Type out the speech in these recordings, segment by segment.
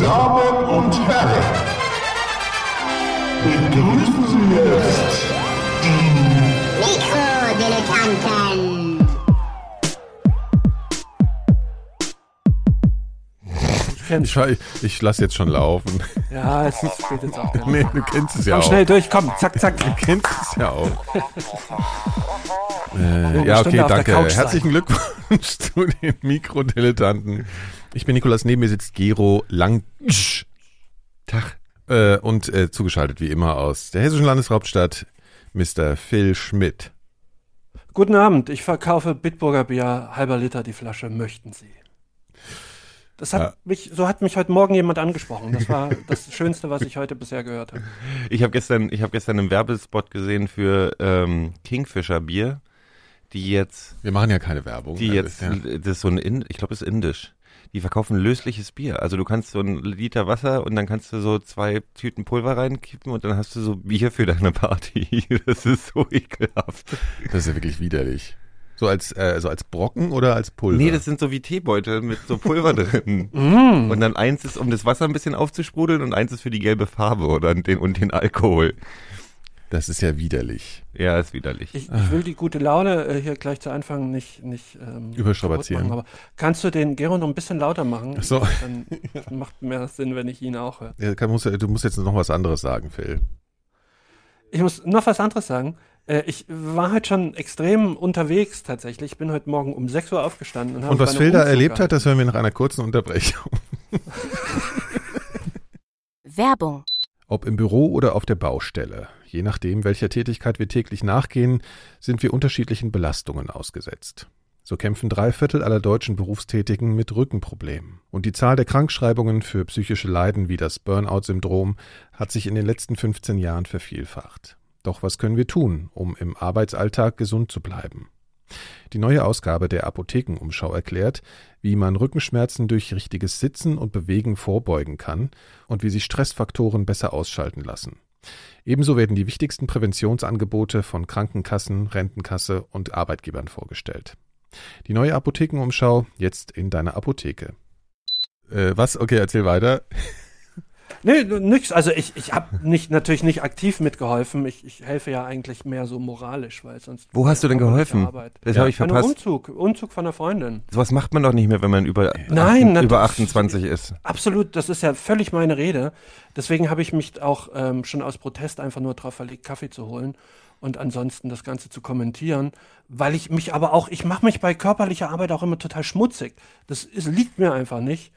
Damen und Herren, begrüßen Sie jetzt Mikrodilettanten. Ich, ich, lasse jetzt schon laufen. Ja, es geht jetzt auch. Nee, du kennst es ja Komm auch. schnell durch, komm, zack, zack. Du kennst es ja auch. äh, ja, okay, danke. Herzlichen Glückwunsch zu den Mikrodilettanten. Ich bin Nikolas, neben mir sitzt Gero Langsch. Tag. Äh, und äh, zugeschaltet wie immer aus der hessischen Landeshauptstadt, Mr. Phil Schmidt. Guten Abend, ich verkaufe Bitburger Bier, halber Liter die Flasche, möchten Sie? Das hat Ja. mich, so hat mich heute Morgen jemand angesprochen. Das war das Schönste, was ich heute bisher gehört habe. Ich habe gestern, ich habe gestern einen Werbespot gesehen für ähm, Kingfisher Bier, die jetzt, Wir machen ja keine Werbung. die Also, jetzt, ja. das ist so ein, In, ich glaube, es ist indisch. Die verkaufen lösliches Bier. Also du kannst so ein Liter Wasser und dann kannst du so zwei Tüten Pulver reinkippen und dann hast du so Bier für deine Party. Das ist so ekelhaft. Das ist ja wirklich widerlich. So als, äh, so als Brocken oder als Pulver? Nee, das sind so wie Teebeutel mit so Pulver drin. Mm. Und dann eins ist, um das Wasser ein bisschen aufzusprudeln und eins ist für die gelbe Farbe oder den, und den Alkohol. Das ist ja widerlich. Ja, ist widerlich. Ich, ich will die gute Laune äh, hier gleich zu Anfang nicht, nicht ähm, Überstrapazieren. machen, Aber kannst du den Gero noch ein bisschen lauter machen? Ach so. Dann macht mehr Sinn, wenn ich ihn auch höre. Ja, kann, musst, du musst jetzt noch was anderes sagen, Phil. Ich muss noch was anderes sagen. Äh, Ich war heute schon extrem unterwegs tatsächlich. Ich bin heute Morgen um 6 Uhr aufgestanden. Und, habe Und was Phil da erlebt hat, das hören wir nach einer kurzen Unterbrechung. Werbung. Ob im Büro oder auf der Baustelle, je nachdem, welcher Tätigkeit wir täglich nachgehen, sind wir unterschiedlichen Belastungen ausgesetzt. So kämpfen drei Viertel aller deutschen Berufstätigen mit Rückenproblemen. Und die Zahl der Krankschreibungen für psychische Leiden wie das Burnout-Syndrom hat sich in den letzten 15 Jahren vervielfacht. Doch was können wir tun, um im Arbeitsalltag gesund zu bleiben? Die neue Ausgabe der Apothekenumschau erklärt, wie man Rückenschmerzen durch richtiges Sitzen und Bewegen vorbeugen kann und wie sich Stressfaktoren besser ausschalten lassen. Ebenso werden die wichtigsten Präventionsangebote von Krankenkassen, Rentenkasse und Arbeitgebern vorgestellt. Die neue Apothekenumschau jetzt in deiner Apotheke. Äh, was? Okay, erzähl weiter. Nee, nix. Also ich, ich habe nicht, natürlich nicht aktiv mitgeholfen. Ich, ich helfe ja eigentlich mehr so moralisch, weil sonst. Wo hast du denn geholfen? Das Ja. habe ich verpasst. Umzug, Umzug von einer Freundin. Sowas macht man doch nicht mehr, wenn man über, Nein, acht- über natürlich. 28 ist. Absolut, das ist ja völlig meine Rede. Deswegen habe ich mich auch ähm, schon aus Protest einfach nur drauf verlegt, Kaffee zu holen und ansonsten das Ganze zu kommentieren, weil ich mich aber auch, ich mache mich bei körperlicher Arbeit auch immer total schmutzig. Das ist, liegt mir einfach nicht.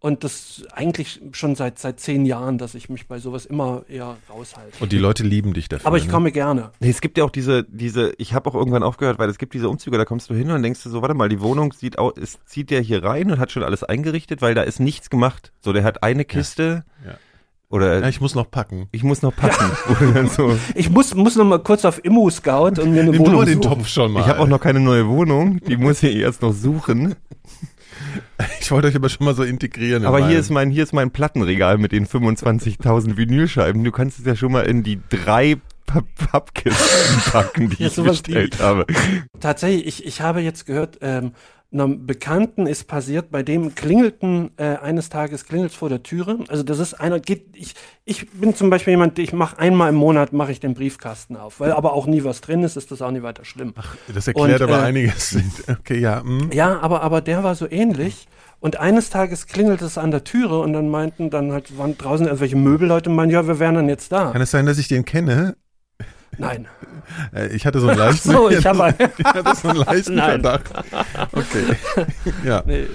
Und das eigentlich schon seit, seit zehn Jahren, dass ich mich bei sowas immer eher raushalte. Und die Leute lieben dich dafür. Aber ich ne? komme gerne. Nee, es gibt ja auch diese, diese, ich habe auch irgendwann aufgehört, weil es gibt diese Umzüge, da kommst du hin und denkst du so, warte mal, die Wohnung sieht aus, es zieht der hier rein und hat schon alles eingerichtet, weil da ist nichts gemacht. So, der hat eine Kiste Ja. oder Ja, ich muss noch packen. ich muss noch packen. Dann so. Ich muss, muss noch mal kurz auf Immo Scout und mir eine Nimm Wohnung mal den suchen. Topf schon mal. Ich habe auch noch keine neue Wohnung, die muss ich erst noch suchen. Ich wollte euch aber schon mal so integrieren. in Aber hier ist mein, hier ist mein Plattenregal mit den 25.000 Vinylscheiben. Du kannst es ja schon mal in die drei Papp- Pappkisten packen, die Ja, ich bestellt habe. Tatsächlich, ich, ich habe jetzt gehört, ähm, einem Bekannten ist passiert, bei dem klingelten äh, eines Tages klingelt vor der Türe. Also das ist einer, geht, ich, ich bin zum Beispiel jemand, ich mache einmal im Monat mache ich den Briefkasten auf, weil aber auch nie was drin ist, ist das auch nie weiter schlimm. Das erklärt Und, aber äh, einiges. Okay, ja. hm. Ja, aber, aber der war so ähnlich. Und eines Tages klingelt es an der Türe und dann meinten, dann halt waren draußen irgendwelche Möbelleute und meinten, ja, wir wären dann jetzt da. Kann es sein, dass ich den kenne? Nein. Äh, Ich hatte so einen leichten, so, ich habe ich hatte so einen leichten Nein. Verdacht. Okay. Ja, Nee, äh,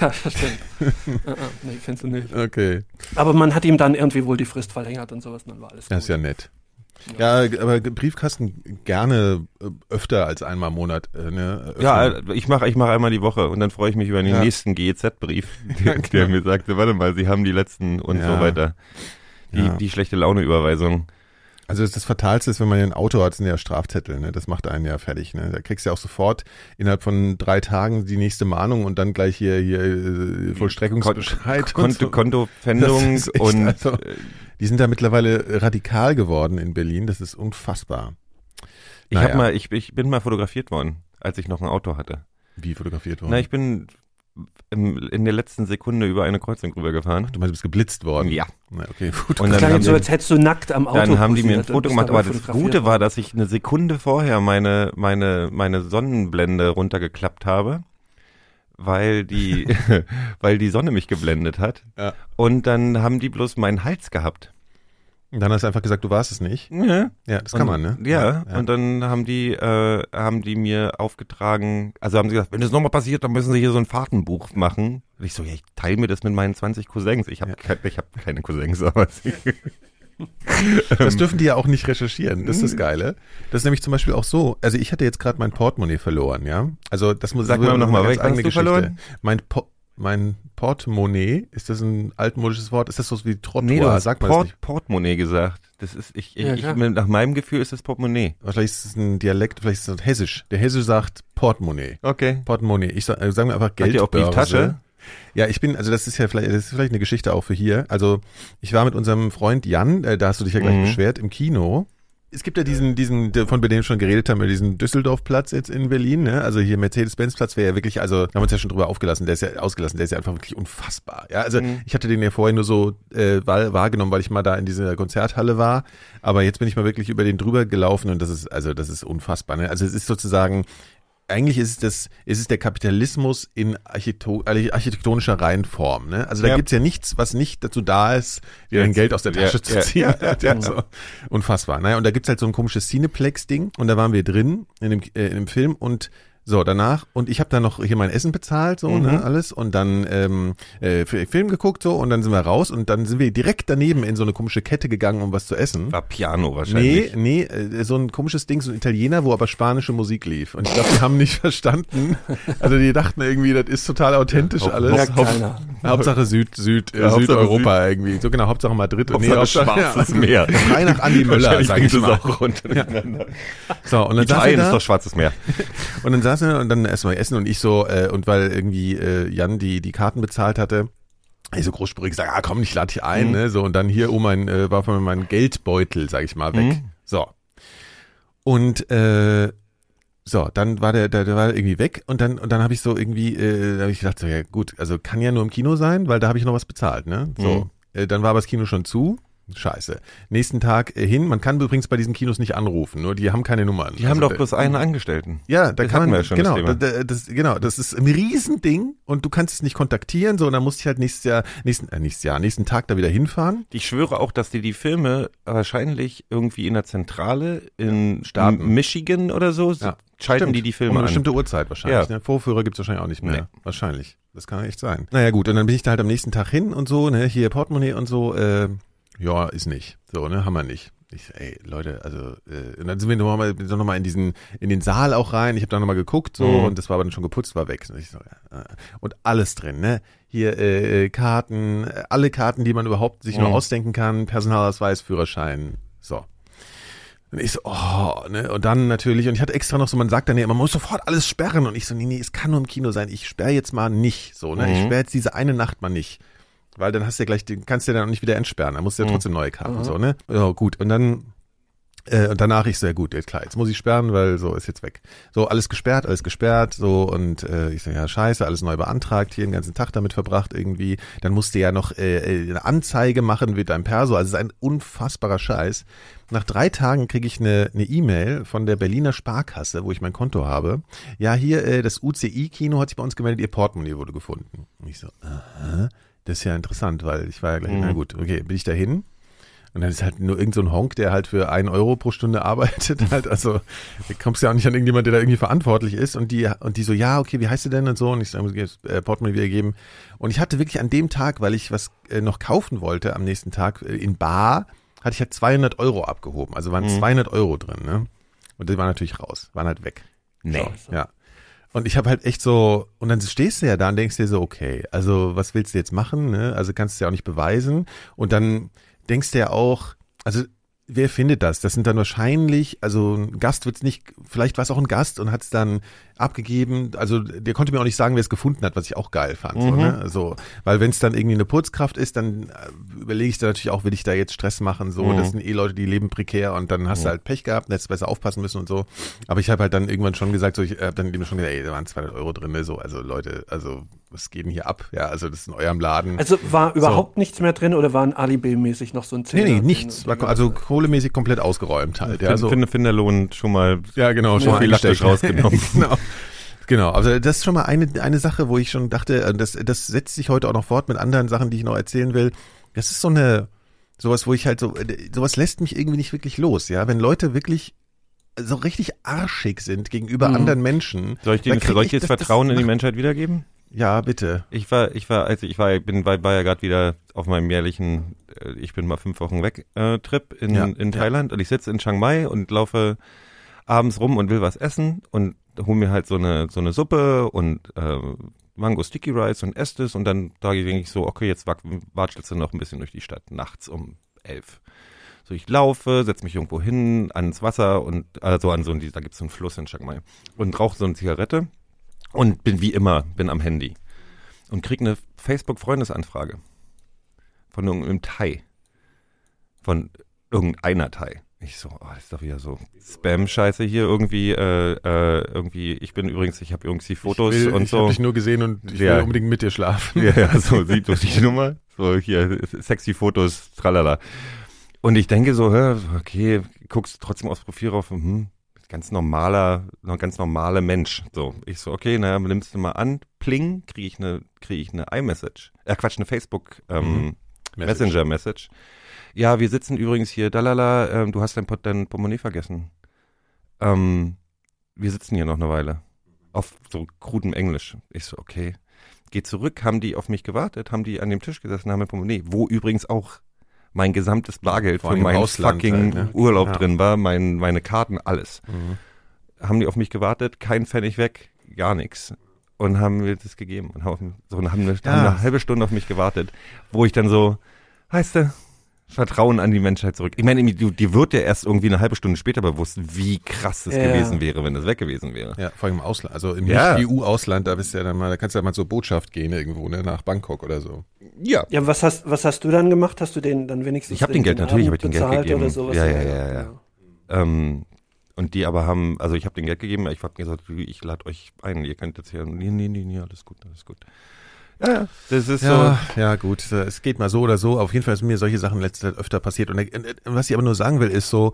ja, das stimmt. Äh, nee, kennst du nicht. okay. Aber man hat ihm dann irgendwie wohl die Frist verlängert und sowas, und dann war alles Das gut. ist ja nett. Ja, aber Briefkasten gerne öfter als einmal im Monat. Ne. Ja, ich mache ich mach einmal die Woche und dann freue ich mich über den Ja. nächsten GEZ-Brief, der, der mir sagte, warte mal, Sie haben die letzten und Ja. so weiter. Die, Ja. die schlechte Laune-Überweisung. Also das Fatalste ist, wenn man ein Auto hat, sind ja Strafzettel, ne? Das macht einen ja fertig, ne? Da kriegst du ja auch sofort innerhalb von drei Tagen die nächste Mahnung und dann gleich hier, hier äh, Vollstreckungsbescheid. und Konto, so. Kontopfändung echt, und also- Die sind da mittlerweile radikal geworden in Berlin. Das ist unfassbar. ich Naja. hab mal, ich, ich bin mal fotografiert worden, als ich noch ein Auto hatte. Wie fotografiert worden? Na, ich bin im, in der letzten Sekunde über eine Kreuzung rübergefahren. Du meinst, du bist geblitzt worden? Ja. Na, okay, gut. Und Das dann klang so, die- als hättest du nackt am Auto Dann haben die mir ein und Foto gemacht, aber das Gute war, dass ich eine Sekunde vorher meine, meine, meine Sonnenblende runtergeklappt habe, weil die, weil die Sonne mich geblendet hat. Ja. Und dann haben die bloß meinen Hals gehabt. Und dann hast du einfach gesagt, du warst es nicht. Ja, Ja, das kann und, man, ne? Ja, ja. und dann haben die, äh, haben die mir aufgetragen, also haben sie gesagt, wenn das nochmal passiert, dann müssen sie hier so ein Fahrtenbuch machen. Und ich so, ja, ich teile mir das mit meinen 20 Cousins. Ich habe Ja. ich hab keine Cousins, aber sie, Das dürfen die ja auch nicht recherchieren. Das ist das Geile. Das ist nämlich zum Beispiel auch so. Also ich hatte jetzt gerade mein Portemonnaie verloren, ja. Also das muss Sag mal ist noch mal, eine ganz welches hast eigene du verloren? Mein po mein Portemonnaie, ist das ein altmodisches Wort? Ist das so wie Trottoir? nee, du hast Sagt man das Port, nicht? Portemonnaie gesagt. Das ist, ich, ich, Ja, ich, nach meinem Gefühl ist das Portemonnaie. Vielleicht ist es ein Dialekt, vielleicht ist es hessisch. Der Hesse sagt Portemonnaie. Okay. Portemonnaie. Ich sag, äh, sagen wir einfach Hat ihr auch. Brieftasche? Ja, ich bin, also das ist ja vielleicht, das ist vielleicht eine Geschichte auch für hier. Also ich war mit unserem Freund Jan, äh, da hast du dich ja gleich Mhm. beschwert, im Kino. Es gibt ja diesen, diesen, von dem wir schon geredet haben, diesen Düsseldorf-Platz jetzt in Berlin, ne? Also hier Mercedes-Benz-Platz wäre ja wirklich, also da haben wir uns ja schon drüber aufgelassen, der ist ja ausgelassen, der ist ja einfach wirklich unfassbar. Ja, also Mhm. ich hatte den ja vorher nur so äh, wahr- wahrgenommen, weil ich mal da in dieser Konzerthalle war. Aber jetzt bin ich mal wirklich über den drüber gelaufen und das ist, also das ist unfassbar. Ne? Also es ist sozusagen eigentlich ist es das, ist es der Kapitalismus in Archito architektonischer Reihenform. Ne? Also da Ja. gibt's ja nichts, was nicht dazu da ist, dir dein Geld aus der ja, Tasche zu ja, ziehen. ja, Ja, so. Unfassbar. Naja, und da gibt's halt so ein komisches Cineplex-Ding und da waren wir drin in dem, äh, in dem Film und so, danach, und ich habe dann noch hier mein Essen bezahlt, so, Mhm. ne, alles, und dann ähm, äh, Fi- Film geguckt, so, und dann sind wir raus und dann sind wir direkt daneben in so eine komische Kette gegangen, um was zu essen. War Piano Nee, wahrscheinlich. nee, äh, so ein komisches Ding, so ein Italiener, wo aber spanische Musik lief. Und ich glaube, die haben nicht verstanden. Also die dachten irgendwie, das ist total authentisch Ja, alles. Ja, keiner. Hauptsache Süd, Süd, äh, Ja, Hauptsache Südeuropa irgendwie. So genau, Hauptsache Madrid. Hauptsache Schwarzes Meer. Frei nach Andi Möller, sag ich mal. auch runter. durcheinander. So, und dann Italien ist doch Schwarzes Meer. und dann saßen wir und dann erstmal essen und ich so, äh, und weil irgendwie äh, Jan die, die Karten bezahlt hatte, ich so großspurig gesagt, ah komm, ich lade dich ein, Mhm. ne? So, und dann hier, oh mein, äh, war von mir mein Geldbeutel, sag ich mal, weg. Mhm. So. Und äh, so, dann war der, der, der war irgendwie weg und dann und dann habe ich so irgendwie, äh, da habe ich gedacht, so ja gut, also kann ja nur im Kino sein, weil da habe ich noch was bezahlt, ne? So, Mhm. äh, dann war aber das Kino schon zu. Scheiße. Nächsten Tag äh, hin. Man kann übrigens bei diesen Kinos nicht anrufen, nur die haben keine Nummern. Die haben Also, doch da- bloß einen Angestellten. ja, da Das kann man, ja schon, das genau, Thema. da, da, das, genau, das ist ein Riesending und du kannst es nicht kontaktieren, so, und dann musst ich halt nächstes Jahr, nächsten, äh, nächstes Jahr, nächsten Tag da wieder hinfahren. Ich schwöre auch, dass die die Filme wahrscheinlich irgendwie in der Zentrale in Staaten. Michigan oder so Ja, schalten Stimmt. die die um Filme eine an. bestimmte Uhrzeit wahrscheinlich. Ja. Ne? Vorführer gibt's wahrscheinlich auch nicht mehr. Nee. Wahrscheinlich. Das kann echt sein. Naja gut, und dann bin ich da halt am nächsten Tag hin und so, ne, hier Portemonnaie und so, äh, ja, ist nicht. So, ne, haben wir nicht. Ich, ey, Leute, also, äh, und dann sind wir nochmal noch mal in diesen, in den Saal auch rein. Ich habe da nochmal geguckt, so, Mhm. und das war aber dann schon geputzt, war weg. Und, ich so, äh, und alles drin, ne? Hier, äh, äh, Karten, äh, alle Karten, die man überhaupt sich nur Mhm. ausdenken kann, Personalausweis, Führerschein, so. Und ich so, oh, ne, und dann natürlich, und ich hatte extra noch so, man sagt dann ja, man muss sofort alles sperren. Und ich so, nee, nee, es kann nur im Kino sein. Ich sperre jetzt mal nicht, so, ne, ich Mhm. sperre jetzt diese eine Nacht mal nicht. Weil dann hast du ja gleich, den kannst du ja dann auch nicht wieder entsperren. Dann musst du ja Mhm. trotzdem neue Karten, so, ne. Ja, gut. Und dann, äh, und danach ich so, ja gut, jetzt klar, jetzt muss ich sperren, weil so ist jetzt weg. So, alles gesperrt, alles gesperrt, so, und äh, ich so, ja, scheiße, alles neu beantragt, hier den ganzen Tag damit verbracht irgendwie. Dann musste ja noch äh, äh, eine Anzeige machen mit deinem Perso, also es ist ein unfassbarer Scheiß. Nach drei Tagen kriege ich eine E-Mail von der Berliner Sparkasse, wo ich mein Konto habe. Ja, hier, äh, das UCI-Kino hat sich bei uns gemeldet, ihr Portemonnaie wurde gefunden. Und ich so, aha, das ist ja interessant, weil ich war ja gleich, Mhm. na gut, okay, bin ich dahin. Und dann ist halt nur irgend so ein Honk, der halt für ein Euro pro Stunde arbeitet. Halt, also du kommst ja auch nicht an irgendjemand, der da irgendwie verantwortlich ist. Und die und die so, ja, okay, wie heißt du denn und so? Und ich sage, äh, Portemonnaie wiedergeben. Und ich hatte wirklich an dem Tag, weil ich was äh, noch kaufen wollte am nächsten Tag äh, in Bar, hatte ich halt 200 Euro abgehoben. Also waren Mhm. 200 Euro drin. Ne? Und die waren natürlich raus, waren halt weg. Nee. So, ja. Und ich habe halt echt so, und dann stehst du ja da und denkst dir so, okay, also was willst du jetzt machen? Ne? Also kannst du ja auch nicht beweisen. Und dann denkst du ja auch, also wer findet das? Das sind dann wahrscheinlich, also ein Gast wird's nicht, vielleicht war es auch ein Gast und hat es dann abgegeben. Also der konnte mir auch nicht sagen, wer es gefunden hat, was ich auch geil fand. So, Mhm. ne? so, weil wenn es dann irgendwie eine Putzkraft ist, dann äh, überlege ich da natürlich auch, will ich da jetzt Stress machen? So, Mhm. das sind eh Leute, die leben prekär und dann hast du halt Pech gehabt, hättest besser aufpassen müssen und so. Aber ich habe halt dann irgendwann schon gesagt, so ich habe dann eben schon gesagt, ey, da waren 200 Euro drin, ne? so, also Leute, also was geht denn hier ab? Ja, also das ist in eurem Laden. Also war überhaupt nichts mehr drin oder waren Alibi-mäßig noch so ein nee, Zehner? nee, den- nichts. War, also kohlemäßig komplett ausgeräumt halt. Ja, Ja, so. finde Finderlohn schon mal Ja, genau, schon viel. Lacktisch rausgenommen. genau. Genau, also das ist schon mal eine, eine Sache, wo ich schon dachte, äh, das, das setzt sich heute auch noch fort mit anderen Sachen, die ich noch erzählen will. Das ist so eine, sowas, wo ich halt so, äh, sowas lässt mich irgendwie nicht wirklich los, ja. Wenn Leute wirklich so richtig arschig sind gegenüber Mhm. anderen Menschen. Soll ich, krieg soll ich jetzt das- Vertrauen das in die Menschheit wiedergeben? Ja, bitte. Ich war, ich war, also ich war, bin, war, war ja gerade wieder auf meinem jährlichen, äh, ich bin mal fünf Wochen weg äh, Trip in, Ja, in ja. Thailand und ich sitze in Chiang Mai und laufe abends rum und will was essen und hol mir halt so eine so eine Suppe und äh, Mango Sticky Rice und esse das und dann da denke ich so, okay, jetzt watschelst du noch ein bisschen durch die Stadt nachts um elf. So, ich laufe, setze mich irgendwo hin ans Wasser und also an so ein, da gibt's so einen Fluss in Chiang Mai und rauche so eine Zigarette und bin wie immer, bin am Handy und krieg eine Facebook-Freundesanfrage von irgendeinem Thai. Von irgendeiner Thai. Ich so, oh, das ist doch wieder so Spam-Scheiße hier irgendwie, äh, äh, irgendwie, ich bin übrigens, ich habe irgendwie Fotos ich will, und ich so. habe dich nur gesehen und ich Ja. will unbedingt mit dir schlafen. Ja, ja, so sieht so die Nummer. So hier, sexy Fotos, tralala. Und ich denke so, hä, okay, guckst trotzdem aufs Profil rauf, hm, ganz normaler, noch ganz normale Mensch. So, ich so, okay, naja, nimmst du mal an, pling, kriege ich eine, kriege ich eine iMessage. Äh, Quatsch, eine Facebook ähm, Mhm. Messenger-Message. Ja, wir sitzen übrigens hier, dalala, ähm, du hast dein, Pot- dein Portemonnaie vergessen. Ähm, wir sitzen hier noch eine Weile. Auf so krudem Englisch. Ich so, okay. Geh zurück, haben die auf mich gewartet, haben die an dem Tisch gesessen, haben mein Portemonnaie, wo übrigens auch mein gesamtes Bargeld für meinen Ausland fucking halt, ne? Urlaub Ja. drin war, mein, meine Karten, alles. Mhm. Haben die auf mich gewartet, kein Pfennig weg, gar nichts. Und haben mir das gegeben und haben, so, und haben, eine, Ja. haben eine halbe Stunde auf mich gewartet, wo ich dann so, heißt du, Vertrauen an die Menschheit zurück. Ich meine, dir wird ja erst irgendwie eine halbe Stunde später bewusst, wie krass es Ja. gewesen wäre, wenn das weg gewesen wäre. Ja, vor allem im Ausland. Also im Ja. Nicht-EU-Ausland, da bist du ja dann mal, da kannst du ja mal zur Botschaft gehen irgendwo, ne, nach Bangkok oder so. Ja. Ja, was hast, was hast du dann gemacht? Hast du den dann wenigstens Ich hab den Geld, natürlich hab ich den Geld bezahlt gegeben. Oder sowas? Ja, ja, ja, ja. Ähm, und die aber haben, also ich habe den Geld gegeben, ich habe gesagt, ich lade euch ein, ihr könnt jetzt hier, nee, nee, nee, nee, alles gut, alles gut. Ja, das ist Ja, ja, gut. äh, Es geht mal so oder so. Auf jeden Fall ist mir solche Sachen in letzter Zeit öfter passiert. Und äh, äh, was ich aber nur sagen will, ist so,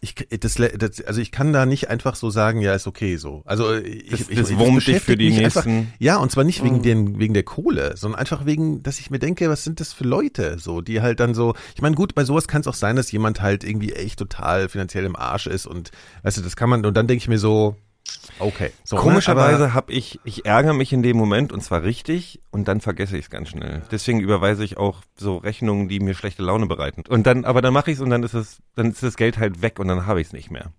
ich, das, das, also ich kann da nicht einfach so sagen, ja, ist okay so. Also ich, Das- ich, das ich, wurmt dich für die mich einfach, nächsten- Ja, und zwar nicht wegen Mhm. den, wegen der Kohle, sondern einfach wegen, dass ich mir denke, was sind das für Leute, so, die halt dann so. Ich meine, gut, bei sowas kann es auch sein, dass jemand halt irgendwie echt total finanziell im Arsch ist und, weißt du, das kann man. Und dann denke ich mir so, okay. So, ne, Komischerweise habe ich, ich ärgere mich in dem Moment und zwar richtig und dann vergesse ich es ganz schnell. Deswegen überweise ich auch so Rechnungen, die mir schlechte Laune bereiten. Und dann, aber dann mache ich es und dann ist es, dann ist das Geld halt weg und dann habe ich es nicht mehr.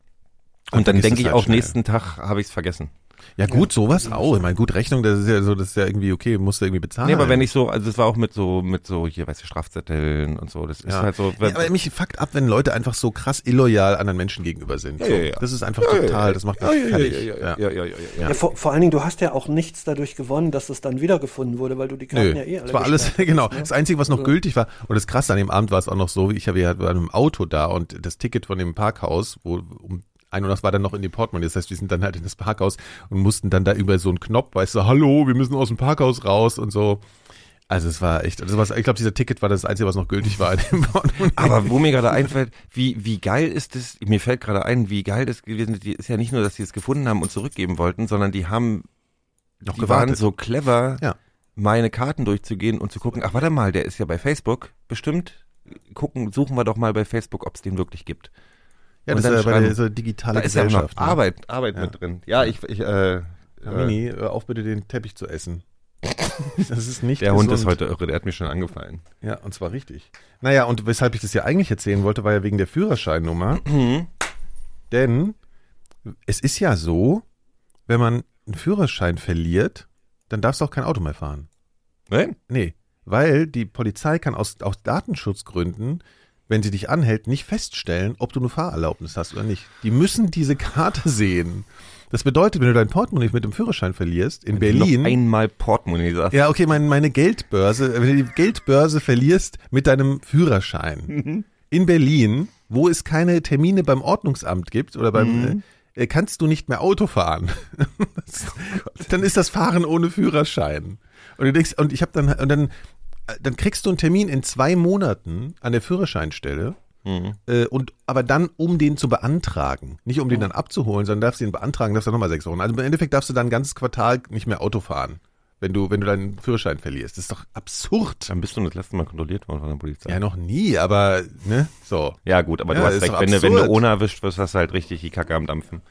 Dann Und dann denke ich halt auch schnell. nächsten Tag habe ich es vergessen. Ja gut, sowas auch. Ich meine, gut, Rechnung, das ist ja so, das ist ja irgendwie okay, musst du irgendwie bezahlen. Nee, aber wenn ich so, also es war auch mit so, mit so, hier, weißt du, Strafzetteln und so, das ist Ja. halt so. Ja, aber mich fuckt ab, wenn Leute einfach so krass illoyal anderen Menschen gegenüber sind. Ja, so. ja, ja. Das ist einfach total, das macht mich fertig. ja, Ja. ja, ja, ja, ja. Ja, vor, vor allen Dingen, du hast ja auch nichts dadurch gewonnen, dass es dann wiedergefunden wurde, weil du die Karten Nö, ja eh alle das war alles, genau. hast, ne? Das Einzige, was noch So. gültig war, und das Krasse an dem Abend war es auch noch so, ich habe ja bei einem Auto da und das Ticket von dem Parkhaus, wo um ein Uhr nachts war dann noch in die Portemonnaie. Das heißt, wir sind dann halt in das Parkhaus und mussten dann da über so einen Knopf, weißt du, hallo, wir müssen aus dem Parkhaus raus und so. Also es war echt, also was, ich glaube, dieser Ticket war das Einzige, was noch gültig war dem. Aber wo mir gerade einfällt, wie, wie geil ist es, mir fällt gerade ein, wie geil das gewesen ist, ist ja nicht nur, dass sie es gefunden haben und zurückgeben wollten, sondern die haben, noch die waren gewartet. so clever, Ja. meine Karten durchzugehen und zu gucken, ach warte mal, der ist ja bei Facebook, bestimmt, gucken, suchen wir doch mal bei Facebook, ob es den wirklich gibt. Ja, das ist ja bei der so digitale Da ist ja noch Gesellschaft. ne? Arbeit, Arbeit Ja. mit drin. Ja, ich, ich äh, Ja, äh, Mini, hör auf bitte den Teppich zu essen. Das ist nicht der Hund ist gesund. heute irre, der hat mir schon angefallen. Ja, und zwar richtig. Naja, und weshalb ich das ja eigentlich erzählen wollte, war ja wegen der Führerscheinnummer. Denn es ist ja so, wenn man einen Führerschein verliert, dann darfst du auch kein Auto mehr fahren. Nein? Nee, weil die Polizei kann aus, aus Datenschutzgründen, wenn sie dich anhält, nicht feststellen, ob du eine Fahrerlaubnis hast oder nicht. Die müssen diese Karte sehen. Das bedeutet, wenn du dein Portemonnaie mit dem Führerschein verlierst, in Wenn du Berlin. Noch einmal Portemonnaie sagst. Ja, okay, mein, meine Geldbörse, wenn du die Geldbörse verlierst mit deinem Führerschein Mhm. in Berlin, wo es keine Termine beim Ordnungsamt gibt oder beim, Mhm. äh, kannst du nicht mehr Auto fahren. Das- Oh dann ist das Fahren ohne Führerschein. Und du denkst, und ich habe dann, und dann, dann kriegst du einen Termin in zwei Monaten an der Führerscheinstelle. Mhm. Äh, und aber dann, um den zu beantragen. Nicht um den dann abzuholen, sondern darfst den beantragen, darfst du nochmal sechs Wochen. Also im Endeffekt darfst du dann ein ganzes Quartal nicht mehr Auto fahren, wenn du, wenn du deinen Führerschein verlierst. Das ist doch absurd. Dann bist du das letzte Mal kontrolliert worden von der Polizei. Ja, noch nie, aber, ne, so. Ja, gut, aber Ja, du hast recht, wenn du, wenn du ohne erwischt wirst, hast du halt richtig die Kacke am Dampfen.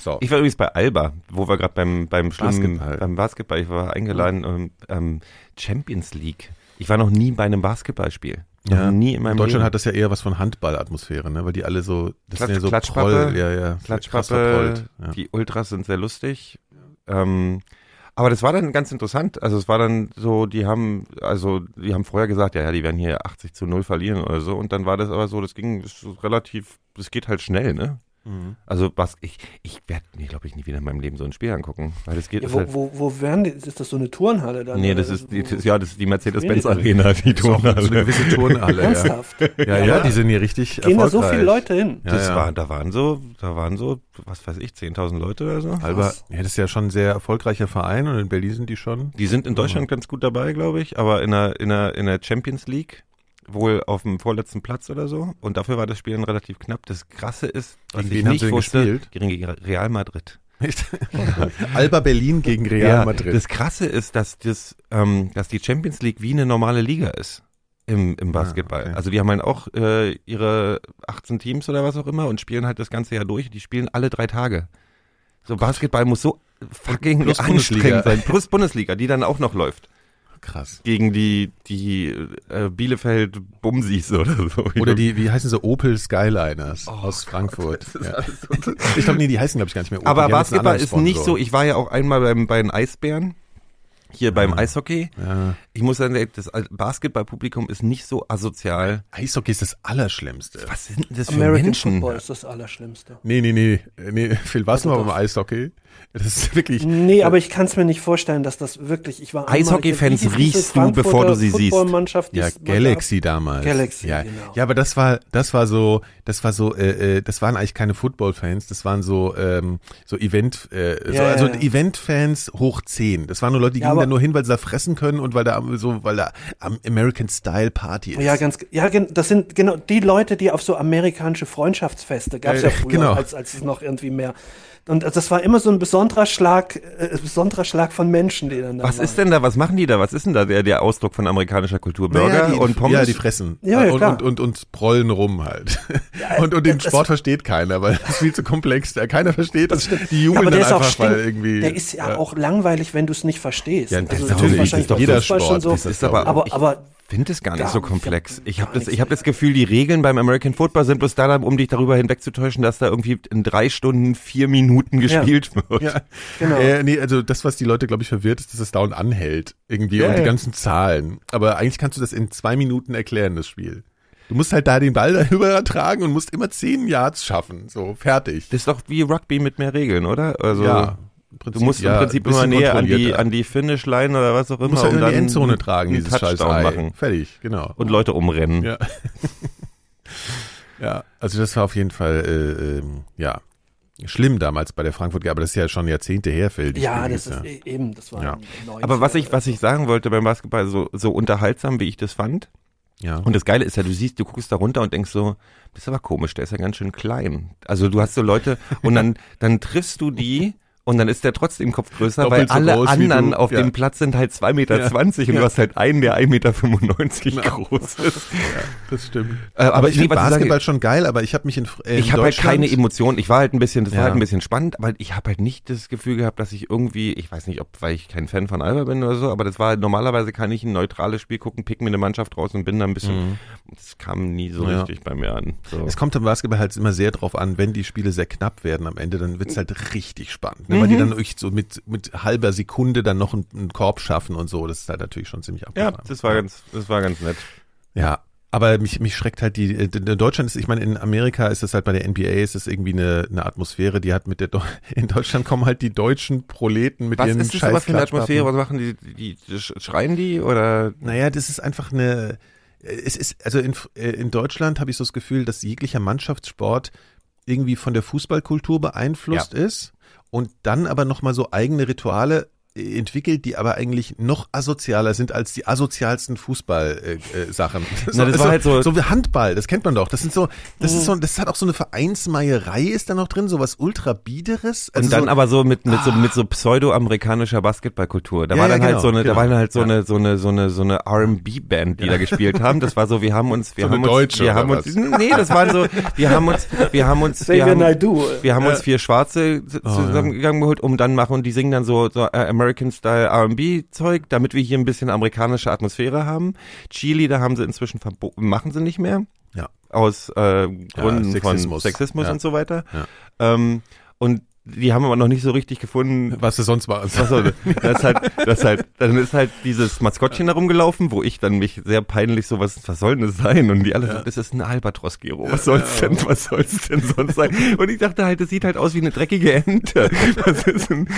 so. Ich war übrigens bei Alba, wo wir gerade beim, beim schlimmen, Basketball. beim Basketball, ich war eingeladen, ähm, ähm, Champions League. Ich war noch nie bei einem Basketballspiel. Ja, nie in meinem Deutschland Leben. hat das ja eher was von Handballatmosphäre, ne, weil die alle so, das Klatsch- sind ja so Klatschpappe, Proll, ja, ja, Klatschpappe, ja. die Ultras sind sehr lustig. Ähm, aber das war dann ganz interessant. Also es war dann so, die haben, also die haben vorher gesagt, ja, ja, die werden hier 80 zu 0 verlieren oder so. Und dann war das aber so, das ging relativ, das geht halt schnell, ne? Mhm. Also was, ich, ich werde mir, glaube ich, nie wieder in meinem Leben so ein Spiel angucken. Weil das geht Ja, ist wo, halt, wo, wo werden die, ist das so eine Turnhalle dann? Nee, das ist, die, das, ja, das ist die Mercedes-Benz Spielen Arena, die So, so eine Turnhalle. gewisse Turnhalle, ja. Ernsthaft? Ja, ja, die sind hier richtig Gehen da so viele Leute hin? Ja, Das ja. war, da waren so, da waren so, was weiß ich, 10.000 Leute oder so. Alba, ja, das ist ja schon ein sehr erfolgreicher Verein und in Berlin sind die schon. Die sind in Deutschland ganz gut dabei, glaube ich, aber in der, in der, in der Champions League wohl auf dem vorletzten Platz oder so. Und dafür war das Spiel dann relativ knapp. Das Krasse ist, was Gegen ich nicht wusste, gespielt? gegen Real Madrid. Alba Berlin gegen Real ja, Madrid. Das Krasse ist, dass das, ähm, dass die Champions League wie eine normale Liga ist im, im Basketball. Ah, okay. Also die haben halt auch äh, ihre 18 Teams oder was auch immer und spielen halt das ganze Jahr durch. Die spielen alle drei Tage. So Basketball muss so fucking Plus Bundesliga. anstrengend sein. Plus Bundesliga, die dann auch noch läuft. Krass. Gegen die, die äh, Bielefeld Bumsis oder so. Oder die, wie heißen sie, Opel Skyliners Oh aus Frankfurt. Ja. Ich glaube, nee, die heißen, glaube ich, gar nicht mehr Opel. Aber Basketball ist nicht so, ich war ja auch einmal beim, bei den Eisbären, hier beim Ah. Eishockey. Ja. Ich muss sagen, das Basketballpublikum ist nicht so asozial. Eishockey ist das Allerschlimmste. Was sind denn das für American Menschen? Football ist das Allerschlimmste. Nee, nee, nee. nee Phil, warst du mal Also beim Eishockey? Das ist wirklich. Nee, aber ich kann es mir nicht vorstellen, dass das wirklich, ich war Eishockey-Fans riechst du, bevor du sie siehst. Ja, Galaxy damals. Galaxy, ja. genau. Ja, aber das war, das war so, das war so, äh, äh, das waren eigentlich keine Football-Fans, das waren so, ähm, so Event, äh, so, Ja, ja, also ja. Event-Fans hoch 10. Das waren nur Leute, die Ja, gingen da nur hin, weil sie da fressen können und weil da so, weil da am American Style Party ist. Ja, ganz, ja, das sind genau die Leute, die auf so amerikanische Freundschaftsfeste gab es Ja, ja früher, genau. als, als es noch irgendwie mehr. Und das war immer so ein besonderer Schlag, äh, besonderer Schlag von Menschen, die dann da Was waren. ist denn da, was machen die da? Was ist denn da der, der Ausdruck von amerikanischer Kultur? Burger Naja, die, und Pommes? Ja, die fressen. Ja, ja, und, und, und, und prollen rum halt. und, und den das- Sport versteht keiner, weil das ist viel zu komplex. Keiner versteht das. Die Ja, jubeln aber dann der ist auch einfach, weil stink, irgendwie. der ist ja, auch langweilig, wenn du es nicht verstehst. Ja, das also, ist das natürlich, wahrscheinlich das ist doch jeder Sport, schon so. das Das ist aber, aber, aber finde es gar nicht Gar so komplex. Ich habe das, ich habe das Gefühl, die Regeln beim American Football sind bloß da, um dich darüber hinwegzutäuschen, dass da irgendwie in drei Stunden vier Minuten gespielt wird. Ja, Genau. Äh, nee, also das, was die Leute, glaube ich, verwirrt, ist, dass es dauernd anhält. Irgendwie Ja, und die ja. ganzen Zahlen. Aber eigentlich kannst du das in zwei Minuten erklären, das Spiel. Du musst halt da den Ball darüber ertragen und musst immer zehn Yards schaffen. So, fertig. Das ist doch wie Rugby mit mehr Regeln, oder? Also ja. Prinzip, du musst ja, im Prinzip immer näher an die, an die Finish-Line oder was auch immer Du musst halt dann die Endzone tragen, dieses scheiß Touchdown Ei. machen Fertig, genau. und Leute umrennen. Ja. ja, also das war auf jeden Fall, äh, ähm, ja, schlimm damals bei der Frankfurt, aber das ist ja schon Jahrzehnte her, die ja, Spiele das ist e- eben, das war Ja. 90er. Aber was ich, was ich sagen wollte beim Basketball, so, so unterhaltsam, wie ich das fand. ja. Und das Geile ist ja, du siehst, du guckst da runter und denkst so, das ist aber komisch, der ist ja ganz schön klein. Also du hast so Leute und dann, dann triffst du die und dann ist der trotzdem Kopf größer, Doppelt weil so alle anderen du, auf ja. dem Platz sind halt zwei Meter Ja. zwanzig und Ja. du hast halt einen, der 1,95 Meter groß ist. das stimmt. Äh, aber, aber ich finde Basketball schon geil, aber ich habe mich in, äh, in Ich habe halt keine Emotionen. Ich war halt ein bisschen, das Ja. war halt ein bisschen spannend, aber ich habe halt nicht das Gefühl gehabt, dass ich irgendwie, ich weiß nicht, ob weil ich kein Fan von Alba bin oder so, aber das war halt, normalerweise kann ich ein neutrales Spiel gucken, pick mir eine Mannschaft raus und bin da ein bisschen. Das kam nie so Mhm. Ja. richtig bei mir an. So. Es kommt am Basketball halt immer sehr drauf an, wenn die Spiele sehr knapp werden am Ende, dann wird's halt richtig spannend. Ne? Weil die dann wirklich so mit, mit halber Sekunde dann noch einen, einen Korb schaffen und so. Das ist halt natürlich schon ziemlich Ja, abgefahren. das war ganz, das war ganz nett. Ja, Aber mich, mich schreckt halt die, äh, in Deutschland ist, ich meine, in Amerika ist es halt bei der NBA ist es irgendwie eine, eine Atmosphäre, die hat mit der, in Deutschland kommen halt die deutschen Proleten mit Was ihren ist das aber für eine. Atmosphäre? Was machen die, die, die sch- schreien die oder? Naja, das ist einfach eine. Es ist, also in, äh, in Deutschland habe ich so das Gefühl, dass jeglicher Mannschaftssport irgendwie von der Fußballkultur beeinflusst ist und dann aber nochmal so eigene Rituale entwickelt, die aber eigentlich noch asozialer sind als die asozialsten Fußball-Sachen. Äh, Sachen. Na, das war halt so- so wie Handball, das kennt man doch. Das sind so, das ist so, das hat auch so eine Vereinsmeierei ist da noch drin, so was ultra biederes. Also Und dann so, aber so mit, mit so, mit so pseudo-amerikanischer Basketballkultur. Da Ja, war ja, dann halt genau, so eine, genau. da war dann halt so Ja. eine, so eine, so eine, so eine R&B-Band, die da gespielt haben. Das war so, wir haben uns, wir So haben eine uns, deutsche wir haben uns, was? nee, das waren so, wir haben uns, wir haben uns, wir haben, wir haben uns vier Schwarze Oh, zusammengegangen geholt, um dann machen und die singen dann so, so äh, American Style R&B Zeug, damit wir hier ein bisschen amerikanische Atmosphäre haben. Chili, da haben sie inzwischen verboten, machen sie nicht mehr. Ja. Aus äh, Gründen Sexismus. von Sexismus Ja. und so weiter. Ja. Ähm, und die haben aber noch nicht so richtig gefunden, was es sonst war. Achso, das ist halt, das ist halt, dann ist halt dieses Maskottchen da rumgelaufen, wo ich dann mich sehr peinlich so, was, was soll denn das sein? Und die alle so, das ist ein Albatros, Gero. Was soll's denn, was soll's denn sonst sein? Und ich dachte halt, das sieht halt aus wie eine dreckige Ente. Was ist denn?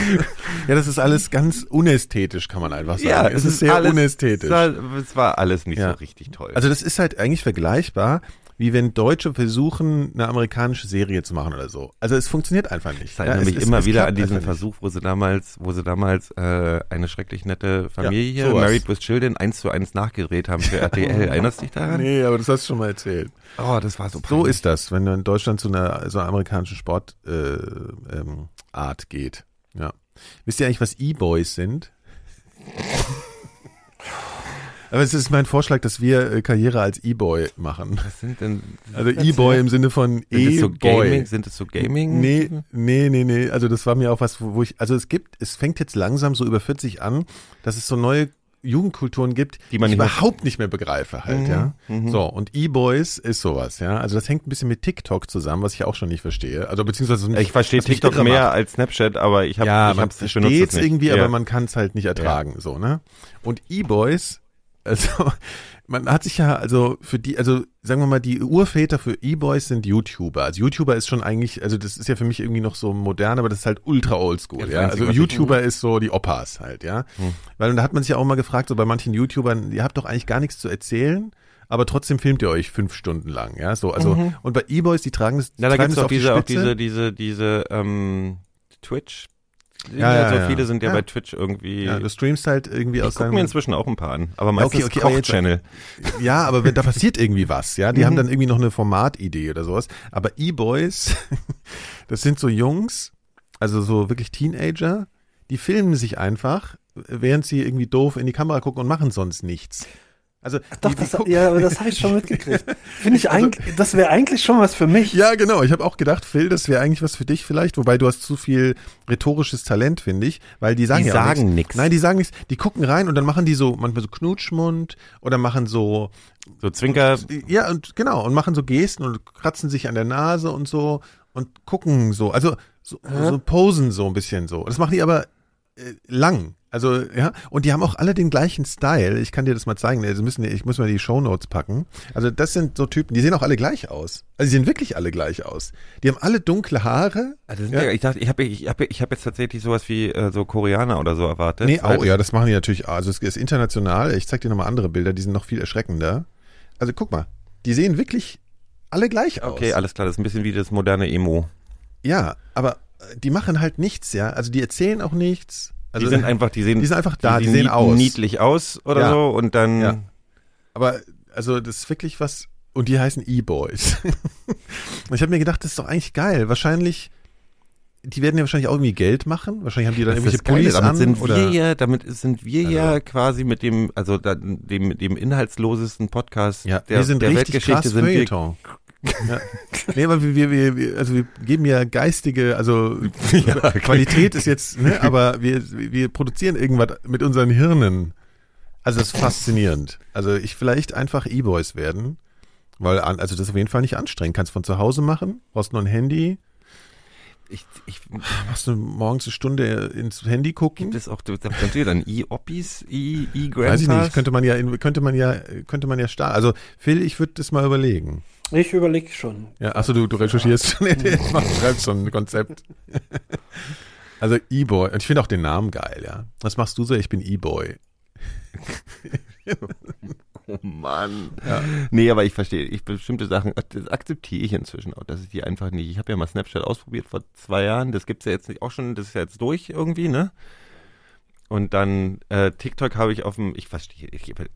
Ja, das ist alles ganz unästhetisch, kann man einfach sagen. Ja, es ist sehr alles, unästhetisch. Es war, es war alles nicht Ja. so richtig toll. Also das ist halt eigentlich vergleichbar, wie wenn Deutsche versuchen, eine amerikanische Serie zu machen oder so. Also es funktioniert einfach nicht. Ich erinnere Ja, es mich ist- immer es wieder an diesen. Versuch, wo sie damals, wo sie damals äh, eine schrecklich nette Familie sowas. Married with Children, eins zu eins nachgedreht haben für RTL. Erinnerst du dich daran? Nee, aber das hast du schon mal erzählt. Oh, das war so So peinlich. ist das, wenn du in Deutschland zu einer so einer amerikanischen Sportart äh, ähm, geht. Ja. Wisst ihr eigentlich, was E-Boys sind? Aber es ist mein Vorschlag, dass wir äh, Karriere als E-Boy machen. Was sind denn? Also E-Boy im Sinne von so E-Boy. Gaming? Sind es so Gaming? Nee, nee, nee, nee. Also das war mir auch was, wo ich, also es gibt, es fängt jetzt langsam so über 40 an, dass es so neue Jugendkulturen gibt, Die man ich nicht überhaupt nicht mehr begreife halt, Mhm, ja. mhm. So, und E-Boys ist sowas, ja. Also das hängt ein bisschen mit TikTok zusammen, was ich auch schon nicht verstehe. Also beziehungsweise Ich verstehe TikTok mehr macht. als Snapchat, aber ich habe ja, ich man hab's, ich benutze es nicht. irgendwie, ja. aber man kann es halt nicht ertragen, so, ne? Und E-Boys, also man hat sich ja, also für die, also sagen wir mal, die Urväter für E-Boys sind YouTuber. Also YouTuber ist schon eigentlich, also das ist ja für mich irgendwie noch so modern, aber das ist halt ultra oldschool, Ja, ja. Also YouTuber ist so die Opas halt, ja. Hm. Weil da hat man sich ja auch mal gefragt, so bei manchen YouTubern, ihr habt doch eigentlich gar nichts zu erzählen. Aber trotzdem filmt ihr euch fünf Stunden lang, ja, so, also, und bei E-Boys, die tragen das, Ja, da gibt's auch auf die diese, auch diese, diese, diese, ähm, Twitch. Ja, so viele sind ja, bei Twitch irgendwie. ja, du streamst halt irgendwie ich aus deinem mir inzwischen auch ein paar an, aber meistens okay, okay, Koch-Channel. Ja, aber wenn, da passiert irgendwie was, ja. Die haben Mhm. dann irgendwie noch eine Formatidee oder sowas. Aber E-Boys, das sind so Jungs, also so wirklich Teenager, die filmen sich einfach, während sie irgendwie doof in die Kamera gucken und machen sonst nichts. Also Doch, die, die das, ja, aber das habe ich schon mitgekriegt. Finde ich eigentlich, das wäre eigentlich schon was für mich. Ja, genau. Ich habe auch gedacht, Phil, das wäre eigentlich was für dich vielleicht, wobei du hast zu viel rhetorisches Talent, finde ich, weil die sagen Die ja auch sagen nichts. nix. Nein, die sagen nichts. Die gucken rein und dann machen die so manchmal so Knutschmund oder machen so So Zwinker. Ja, und genau, und machen so Gesten und kratzen sich an der Nase und so und gucken so, also so, so posen so ein bisschen so. Das machen die aber äh, lang. Also, ja, und die haben auch alle den gleichen Style. Ich kann dir das mal zeigen. Also müssen, ich muss mal die Shownotes packen. Also, das sind so Typen, die sehen auch alle gleich aus. Also, die sehen wirklich alle gleich aus. Die haben alle dunkle Haare. Sind Ja. ja. ich dachte, ich habe ich hab, ich hab jetzt tatsächlich sowas wie äh, so Koreaner oder so erwartet. Nee, auch, ja, das machen die natürlich. Also, es ist international. Ich zeig dir nochmal andere Bilder, die sind noch viel erschreckender. Also, guck mal. Die sehen wirklich alle gleich aus. Okay, alles klar, das ist ein bisschen wie das moderne Emo. Ja, aber äh, die machen halt nichts, ja. Also die erzählen auch nichts. Also die sind einfach, die sehen, die sind einfach da, die, sehen sehen aus. niedlich aus oder Ja. so und dann Ja. Aber also das ist wirklich was. Und die heißen E-Boys. und ich habe mir gedacht, das ist doch eigentlich geil. Wahrscheinlich, die werden ja wahrscheinlich auch irgendwie Geld machen. Wahrscheinlich haben die dann Das irgendwelche Pullis damit an. sind oder wir ja, damit sind wir ja Also- quasi mit dem, also da, dem, dem inhaltslosesten Podcast ja, der, wir sind der richtig Weltgeschichte krass sind wir. Ja. Nee, aber wir, wir, wir, also wir geben ja geistige, also Qualität ist jetzt, ne, aber wir, wir produzieren irgendwas mit unseren Hirnen. Also das ist faszinierend. Also ich vielleicht einfach E-Boys werden, weil an, also das auf jeden Fall nicht anstrengend. Kannst von zu Hause machen, brauchst nur ein Handy. Ich, ich, Machst du morgens eine Stunde ins Handy gucken? gibt es auch, da könnt ihr dann E-Oppis, E- Weiß ich E-Grandpas? nicht, könnte man ja, könnte man ja, könnte man ja starten. Also Phil, ich würde das mal überlegen. Ich überlege schon. Ja, achso, du, du recherchierst schon, du schreibst schon ein Konzept. Also E-Boy, und ich finde auch den Namen geil, ja. Was machst du so? Ich bin E-Boy. Oh Mann. Nee, aber ich verstehe, ich bestimmte Sachen, das akzeptiere ich inzwischen auch, dass ich die einfach nicht. Ich habe ja mal Snapchat ausprobiert vor zwei Jahren, das gibt's ja jetzt nicht auch schon, das ist ja jetzt durch irgendwie, ne? Und dann äh, TikTok habe ich auf dem, ich verstehe, ich, äh,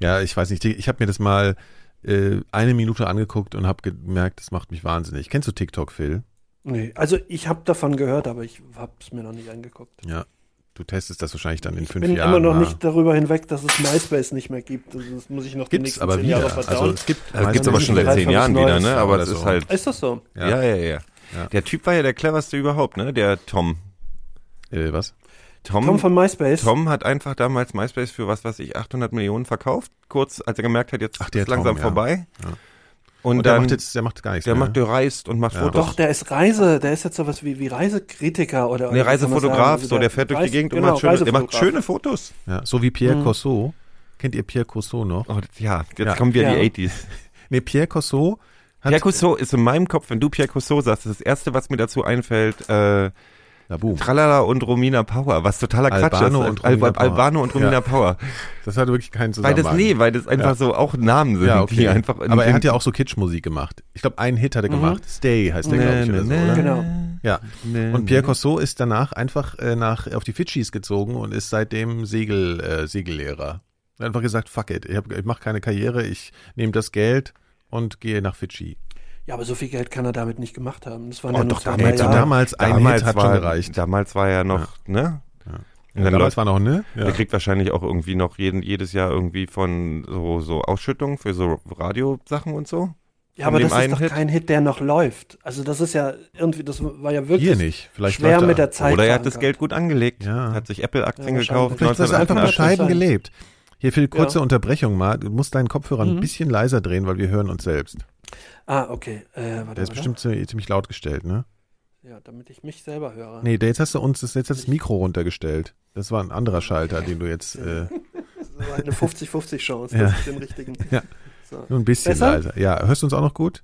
Ja, ich weiß nicht, ich habe mir das mal äh, eine Minute angeguckt und habe gemerkt, das macht mich wahnsinnig. Kennst du TikTok, Phil? Nee, also ich habe davon gehört, aber ich habe es mir noch nicht angeguckt. Ja. Du testest das wahrscheinlich dann in Ich fünf bin Jahren. immer noch mal. nicht darüber hinweg, dass es MySpace nicht mehr gibt. Also das muss ich noch die Gibt's nächsten aber zehn wieder. Jahre Also verdauen. es gibt, das gibt's aber schon seit zehn Jahren wieder, Neues. ne? Aber Oder es ist so. halt, ist das so? Ja. ja, ja, ja, Ja. Der Typ war ja der cleverste überhaupt, ne? Der Tom. äh, was? Tom, Tom von MySpace. Tom hat einfach damals MySpace für was weiß ich 800 Millionen verkauft, kurz als er gemerkt hat, jetzt Ach, der ist langsam Tom, ja. vorbei. Ja. Und, Und der dann macht jetzt, der macht gar nichts der mehr. macht, der reist und macht Ja. Fotos. Doch, der ist Reise, der ist jetzt sowas wie, wie Reisekritiker oder. Nee, Reisefotograf, so der fährt durch die Gegend genau, und macht schöne, der macht schöne Fotos. ja, so wie Pierre Mhm. Corso. Kennt ihr Pierre Corso noch? Oh, das- ja, jetzt Ja. kommen wir Ja. die 80s. Nee, Pierre Corso hat Pierre Cousseau ist in meinem Kopf, wenn du Pierre Cousseau sagst, das, ist das erste, was mir dazu einfällt, äh, Na, boom. Tralala und Romina Power, was totaler Quatsch Albano ist. und Romina Al- Power. Albano und Romina Ja. Power. Das hat wirklich keinen Weil Zusammenhang. das, nee, weil das einfach Ja. so auch Namen sind, ja, okay. die einfach in Aber er hat ja auch so Kitschmusik gemacht. Ich glaube, einen Hit hat er Mhm. gemacht. Stay heißt der, glaube ich, oder so, oder? Genau. Ja. Nee, Und Pierre nee. Corso ist danach einfach äh, nach, auf die Fidschis gezogen und ist seitdem Segel, äh, Segellehrer. Er hat einfach gesagt, fuck it, ich, hab- ich mache keine Karriere, ich nehme das Geld und gehe nach Fidschi. Ja, aber so viel Geld kann er damit nicht gemacht haben. Das waren Oh, ja doch, damals- Jahre. damals ein damals Hit hat war, schon gereicht. Damals war er noch, ne? Ja. Und Ja, dann damals läuft, war noch, ne? Ja. der kriegt wahrscheinlich auch irgendwie noch jeden, jedes Jahr irgendwie von so, so Ausschüttungen für so Radiosachen und so. Ja, aber das ist doch Hit? kein Hit, der noch läuft. Also das ist ja irgendwie, das war ja wirklich Hier nicht. Vielleicht schwer er. mit der Zeit. Oder er hat das. Geld gut angelegt, Ja. hat sich Apple-Aktien Ja, gekauft. Vielleicht hast du einfach 1988. bescheiden sein. gelebt. Hier, Phil, kurze Ja. Unterbrechung mal. Du musst deinen Kopfhörer ein Mhm. bisschen leiser drehen, weil wir hören uns selbst. Ah, okay. Äh, warte, Der ist bestimmt ziemlich laut gestellt, ne? Ja, damit ich mich selber höre. Nee, jetzt hast du uns das, jetzt hast das Mikro runtergestellt. Das war ein anderer Schalter, den du jetzt äh, Das war eine 50-50 Chance, Ja. dass ich den richtigen. Ja. So. nur ein bisschen Besser? leiser. Ja, hörst du uns auch noch gut?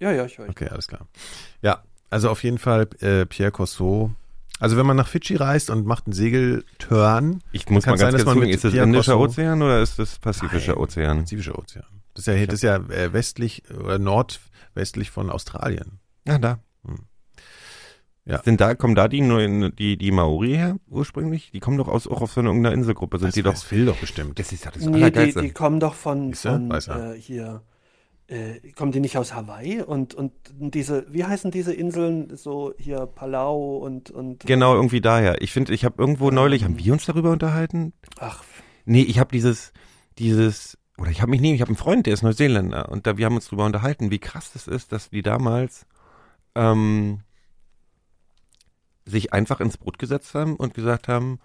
Ja, ja, ich höre. Okay, alles klar. Ja, also auf jeden Fall äh, Pierre Corso. Also wenn man nach Fidschi reist und macht einen Segelturn, Ich muss Kann mal sein, ganz dass kurz man gucken, mit ist das Indischer Ozean oder ist das Pazifischer Nein. Ozean? Pazifischer Ozean. Das ist ja, das ist ja äh, westlich oder nordwestlich von Australien. Ja, da. Hm. Ja. Sind da, kommen da die, neuen- die, die Maori her ursprünglich? Die kommen doch aus, auch auf so einer irgendeiner Inselgruppe. Sind Das die doch. Phil doch bestimmt. Das ist ja das Nee, die, die kommen doch von, von äh, hier. Äh, kommen die nicht aus Hawaii? Und, und diese, wie heißen diese Inseln? So hier Palau und. und Genau, irgendwie daher. Ich finde, ich habe irgendwo neulich, haben wir uns darüber unterhalten? Ach, Nee, ich habe dieses, dieses, oder ich habe mich nie, ich habe einen Freund, der ist Neuseeländer und da, wir haben uns darüber unterhalten, wie krass das ist, dass die damals ähm, sich einfach ins Boot gesetzt haben und gesagt haben,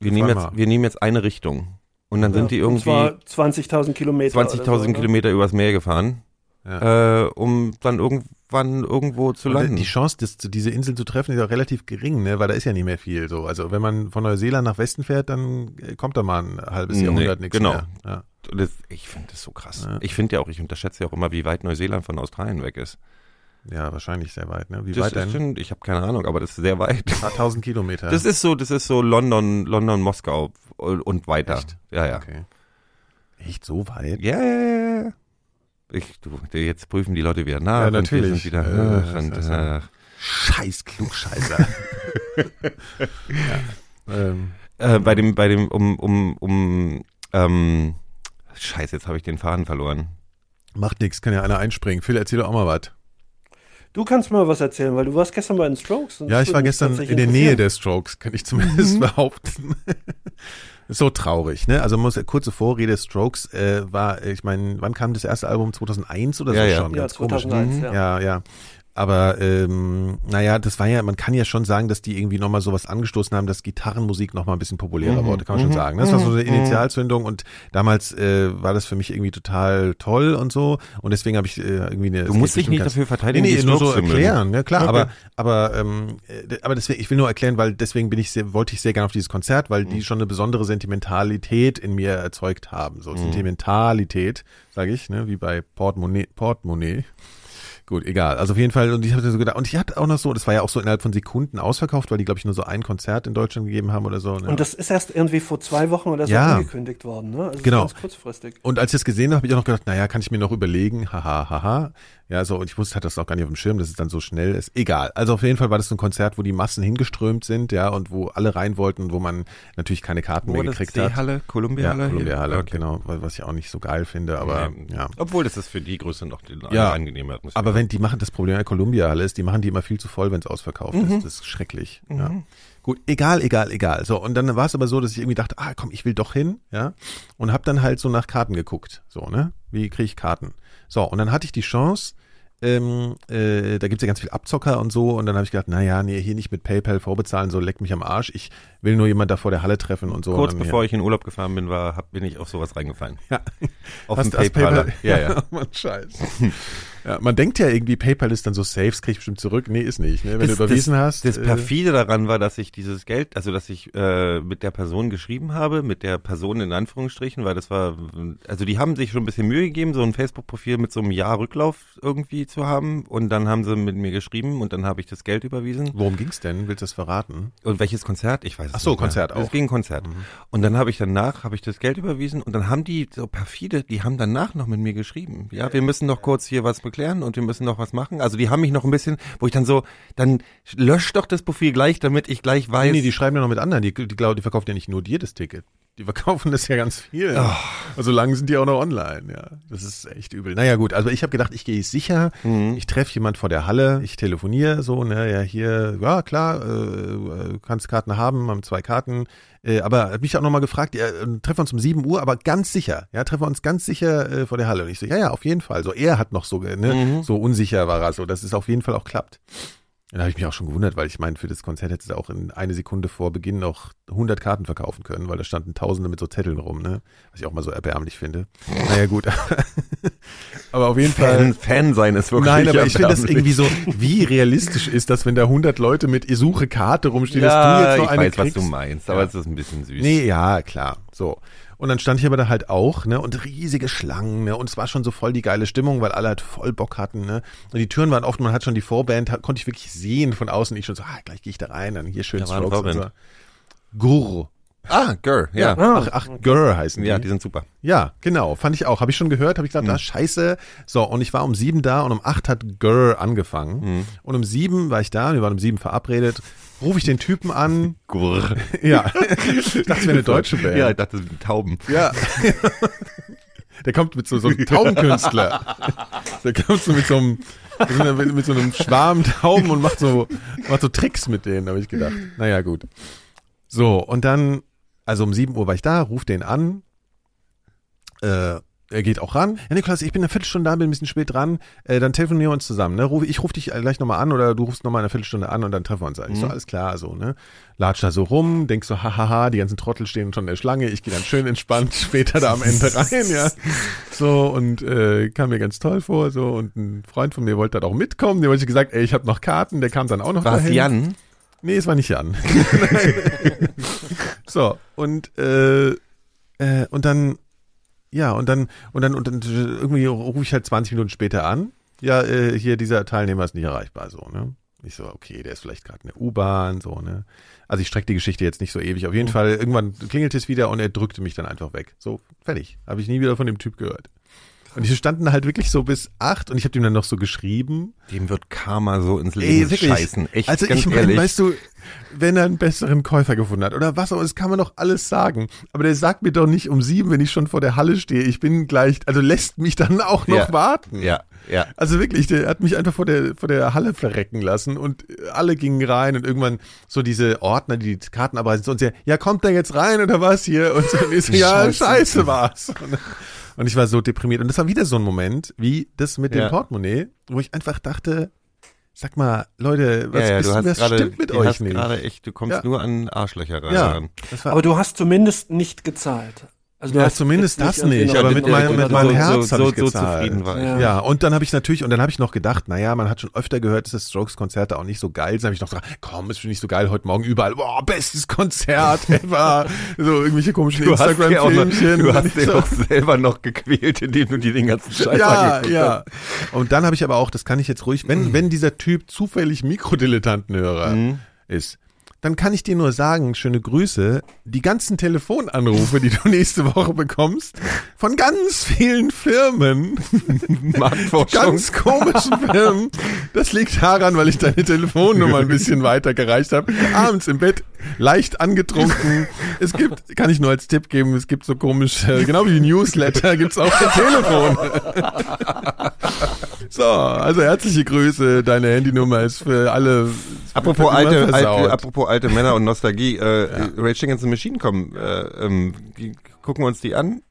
wir nehmen jetzt, wir nehmen jetzt eine Richtung. Und dann sind die irgendwie zwar 20.000 Kilometer. 20.000 oder so, ne? Kilometer übers Meer gefahren, Ja. äh, um dann irgendwann irgendwo zu Und landen. Die Chance, das, diese Insel zu treffen, ist auch relativ gering, ne? weil da ist ja nicht mehr viel so. Also wenn man von Neuseeland nach Westen fährt, dann äh, kommt da mal ein halbes Nee, Jahrhundert nichts genau. mehr. Ja. Das, ich finde das so krass. Ja. Ich finde ja auch, ich unterschätze ja auch immer, wie weit Neuseeland von Australien weg ist. Ja, wahrscheinlich sehr weit. Ne? Wie Das weit ist denn? schon, ich habe keine Ahnung, aber das ist sehr weit. Ein paar tausend Kilometer. Das ist so, das ist so London, London, Moskau und weiter. Echt? Ja, ja. Okay. Echt so weit? Ja, ja, ja. Ich, du, jetzt prüfen die Leute wieder nach. Ja, natürlich. Wieder, Äh, und, ach. Scheiß Klugscheißer. ja. ähm, Äh, bei dem, bei dem, um, um, um, ähm, Scheiße, jetzt habe ich den Faden verloren. macht nichts, kann ja einer einspringen. Phil, erzähl doch auch mal was. Du kannst mal was erzählen, weil du warst gestern bei den Strokes. und Ja, ich war gestern in der Nähe der Strokes, kann ich zumindest behaupten. Ist so traurig, ne? Also muss kurze Vorrede, Strokes äh, war, ich meine, wann kam das erste Album? 2001 oder so Ja, ja. schon? Ja, Ganz komisch. 2001, Mhm. ja. Ja, ja. Aber ähm, naja, das war ja, man kann ja schon sagen, dass die irgendwie nochmal sowas angestoßen haben, dass Gitarrenmusik nochmal ein bisschen populärer Mhm. wurde, kann man schon sagen. Das war so eine Mhm. Initialzündung und damals äh, war das für mich irgendwie total toll und so und deswegen habe ich äh, irgendwie eine. Du musst dich nicht dafür verteidigen, Nee, nee, die nur so erklären, ja klar, Okay. aber aber ähm, äh, aber deswegen, ich will nur erklären, weil deswegen bin ich sehr, wollte ich sehr gerne auf dieses Konzert, weil Mhm. die schon eine besondere Sentimentalität in mir erzeugt haben, Mhm. so Sentimentalität, sage ich, ne, wie bei Portemonnaie, Portemonnaie. Gut, egal. Also auf jeden Fall, und ich habe so gedacht, und ich hatte auch noch so, das war ja auch so innerhalb von Sekunden ausverkauft, weil die, glaube ich, nur so ein Konzert in Deutschland gegeben haben oder so. Ne? Und das ist erst irgendwie vor zwei Wochen oder so Ja. angekündigt worden, ne? Also Genau. Ganz kurzfristig. Und als ich das gesehen habe, habe ich auch noch gedacht, naja, kann ich mir noch überlegen, haha, haha. Ja, so, und ich wusste, hatte das auch gar nicht auf dem Schirm, dass es dann so schnell ist. Egal. Also auf jeden Fall war das ein Konzert, wo die Massen hingeströmt sind, ja, und wo alle rein wollten und wo man natürlich keine Karten Wo mehr gekriegt hat. Seehalle, Columbia-Halle? Ja, Columbia Halle, Okay. genau, wa- was ich auch nicht so geil finde, aber Nee. ja. Obwohl das ist für die Größe noch die Ja, angenehme Atmosphäre. Aber wenn die machen das Problem der Columbia Halle ist, die machen die immer viel zu voll, wenn es ausverkauft Mhm. ist. Das ist schrecklich. Ja. Gut, egal, egal, egal. So und dann war es aber so, dass ich irgendwie dachte, ah, komm, ich will doch hin, ja, und habe dann halt so nach Karten geguckt, so ne, wie kriege ich Karten? So und dann hatte ich die Chance. Ähm, äh, da gibt's ja ganz viel Abzocker und so und dann habe ich gedacht, naja, nee, hier nicht mit PayPal vorbezahlen, so leck mich am Arsch. Ich will nur jemand da vor der Halle treffen und so. Kurz und dann, bevor ich in Urlaub gefahren bin, war, hab, bin ich auf sowas reingefallen. Ja. Auf Hast du das PayPal. Ja, ja. Mann, scheiß. Ja, man denkt ja irgendwie, PayPal ist dann so safe, das krieg ich bestimmt zurück. Nee, ist nicht. Ne? Wenn Das- du überwiesen das, hast. Das äh, perfide daran war, dass ich dieses Geld, also dass ich äh, mit der Person geschrieben habe, mit der Person in Anführungsstrichen, weil das war, also die haben sich schon ein bisschen Mühe gegeben, so ein Facebook-Profil mit so einem Jahr Rücklauf irgendwie zu haben und dann haben sie mit mir geschrieben und dann habe ich das Geld überwiesen. Worum ging's denn? Willst du das verraten? Und welches Konzert? Ich weiß es Ach so, nicht mehr. Konzert auch. Mhm. Es ging Konzert. Und dann habe ich danach, habe ich das Geld überwiesen und dann haben die so perfide, die haben danach noch mit mir geschrieben. Ja, wir müssen noch kurz hier was beklären und wir müssen noch was machen. Also die haben mich noch ein bisschen, wo ich dann so, dann lösch doch das Profil gleich, damit ich gleich weiß. Nee, die schreiben ja noch mit anderen. Die, die, glauben, die verkaufen ja nicht nur dir das Ticket. Die verkaufen das ja ganz viel. Oh. Also lang sind die auch noch online, ja. Das ist echt übel. Naja, gut, also ich habe gedacht, ich gehe sicher, Mhm. ich treffe jemand vor der Halle, ich telefoniere so, ne, ja, hier, ja klar, äh, kannst Karten haben, haben zwei Karten. Äh, aber er hat mich auch nochmal gefragt, ja, äh, treffen wir uns um 7 Uhr, aber ganz sicher, ja, treffen wir uns ganz sicher äh, vor der Halle. Und ich so, ja, ja, auf jeden Fall. So, er hat noch so, ne, Mhm. so unsicher war er so, dass es auf jeden Fall auch klappt. Da habe ich mich auch schon gewundert, weil ich meine, für das Konzert hätte es auch in eine Sekunde vor Beginn noch 100 Karten verkaufen können, weil da standen Tausende mit so Zetteln rum, ne? Was ich auch mal so erbärmlich finde. Naja, gut. aber auf jeden Fall. Fan, Fan sein ist wirklich Nein, aber ich finde das irgendwie so, wie realistisch ist das, wenn da 100 Leute mit Ich suche Karte rumstehen, dass du Ja, jetzt noch ich eine weiß, was kriegst. du meinst, aber Ja. es ist ein bisschen süß. Nee, ja, klar. So. Und dann stand ich aber da halt auch, ne, und riesige Schlangen, ne, und es war schon so voll die geile Stimmung, weil alle halt voll Bock hatten, ne. Und die Türen waren offen, man hat schon die Vorband, hat, konnte ich wirklich sehen von außen. Ich schon so, ah, gleich gehe ich da rein, dann hier schön Da Strokes und so. Gurr. Ah, Gurr, ja. Ja, ach, ach Gurr heißen die. Ja, die sind super. Ja, genau, fand ich auch. Habe ich schon gehört, habe ich gedacht, ah, scheiße. So, und ich war um sieben da und um acht hat Gurr angefangen. Hm. Und um sieben war ich da, wir waren um sieben verabredet. Rufe ich den Typen an. Gurr. Ja, ich dachte, es wäre eine deutsche Band. Ja, ich dachte, das sind Tauben. Ja. Der kommt mit so, so einem Taubenkünstler. Der kommt so mit so einem, mit so einem Schwarm Tauben und macht so, macht so Tricks mit denen, habe ich gedacht. Naja, gut. So, und dann, also um 7 Uhr war ich da, ruf den an. Äh, er geht auch ran. Ja, Niklas, ich bin eine Viertelstunde da, bin ein bisschen spät dran. Äh, dann telefonieren wir uns zusammen. Ne? Ruf, ich rufe dich gleich nochmal an oder du rufst nochmal eine Viertelstunde an und dann treffen wir uns. Ich so, alles klar, so, ne? Latsch da so rum, denk so, hahaha, die ganzen Trottel stehen schon in der Schlange. Ich gehe dann schön entspannt später da am Ende rein, ja. So, und äh, kam mir ganz toll vor, so. Und ein Freund von mir wollte dann auch mitkommen. Dem wollte ich gesagt, ey, ich habe noch Karten. Der kam dann auch noch War dahin. Jan? Nee, es war nicht Jan. so, und, äh, äh, und dann, ja, und dann, und dann, und dann irgendwie rufe ich halt 20 Minuten später an. Ja, äh, hier, dieser Teilnehmer ist nicht erreichbar, so, ne? Ich so, okay, der ist vielleicht gerade in der U-Bahn, so, ne? Also ich strecke die Geschichte jetzt nicht so ewig. Auf jeden Fall, irgendwann klingelt es wieder und er drückte mich dann einfach weg. So, fertig. Habe ich nie wieder von dem Typ gehört. Und die standen halt wirklich so bis acht und ich habe ihm dann noch so geschrieben. Dem wird Karma so ins Leben Ey, scheißen. Echt, also ich meine, weißt du, wenn er einen besseren Käufer gefunden hat oder was auch, das kann man doch alles sagen. Aber der sagt mir doch nicht um sieben, wenn ich schon vor der Halle stehe, ich bin gleich, also lässt mich dann auch noch Ja. warten. ja, ja. Also wirklich, der hat mich einfach vor der, vor der Halle verrecken lassen und alle gingen rein und irgendwann so diese Ordner, die die Karten abreißen und sie, ja, kommt da jetzt rein oder was hier? Und so, und ich so ja, Scheiße. scheiße war's. Und, und ich war so deprimiert. Und das war wieder so ein Moment, wie das mit Ja. dem Portemonnaie, wo ich einfach dachte, Sag mal, Leute, was, ja, ja, hast was gerade, stimmt mit euch hast nicht? gerade echt, du kommst Ja. nur an Arschlöcher rein. Ja, Aber du hast zumindest nicht gezahlt. Also Ja, zumindest das nicht, aber den mit oder mit meinem so. Herz so, hab so, ich so gezahlt. zufrieden war ich. Ja. Ja, und dann habe ich natürlich, und dann habe ich noch gedacht, naja, man hat schon öfter gehört, dass das Strokes-Konzerte auch nicht so geil sind. habe ich noch gesagt, komm, ist nicht so geil, heute Morgen überall, boah, bestes Konzert ever. so irgendwelche komischen Instagram-Filmchen. du hast so, auch selber noch gequält, indem du dir den ganzen Scheiß ja, angeguckt ja. hast. Und dann habe ich aber auch, das kann ich jetzt ruhig, wenn, wenn dieser Typ zufällig Mikrodilettantenhörer Mhm. ist, dann kann ich dir nur sagen, schöne Grüße, die ganzen Telefonanrufe, die du nächste Woche bekommst, von ganz vielen Firmen, ganz komischen Firmen, das liegt daran, weil ich deine Telefonnummer ein bisschen weitergereicht habe. Abends im Bett, leicht angetrunken. Es gibt, kann ich nur als Tipp geben, es gibt so komische, genau wie Newsletter, gibt's auch per Telefon. So, also herzliche Grüße. Deine Handynummer ist für alle. Apropos alte, alte, apropos alte Männer und Nostalgie, äh, Rage Against the Machine kommen, äh, ähm, gucken wir uns die an?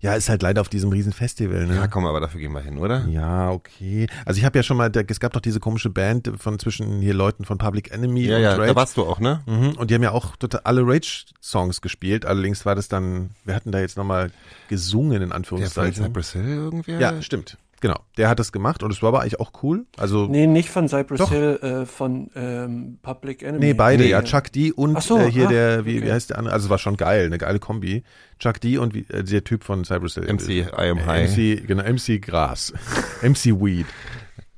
Ja, ist halt leider auf diesem riesen Festival, ne? Ja, komm, aber dafür gehen wir hin, oder? Ja, okay. Also ich habe ja schon mal, es gab doch diese komische Band von zwischen hier Leuten von Public Enemy Ja, und ja, Rage. da warst du auch, ne? Mhm, und die haben ja auch total alle Rage-Songs gespielt. Allerdings war das dann, wir hatten da jetzt nochmal gesungen, in Der von Anführungszeichen. Cypress Hill irgendwer? Ja, stimmt. Genau. Der hat das gemacht und es war aber eigentlich auch cool. Also, nee, Nee, nicht von Cypress Doch. Hill, äh, von ähm, Public Enemy. beide, Nee. ja. Chuck D und so, äh, hier ah, der, wie, okay. wie heißt der andere? Also es war schon geil, eine geile Kombi. Chuck D und wie, äh, der Typ von Cypress Hill. MC I am Äh, High. MC, genau, MC Gras. MC Weed.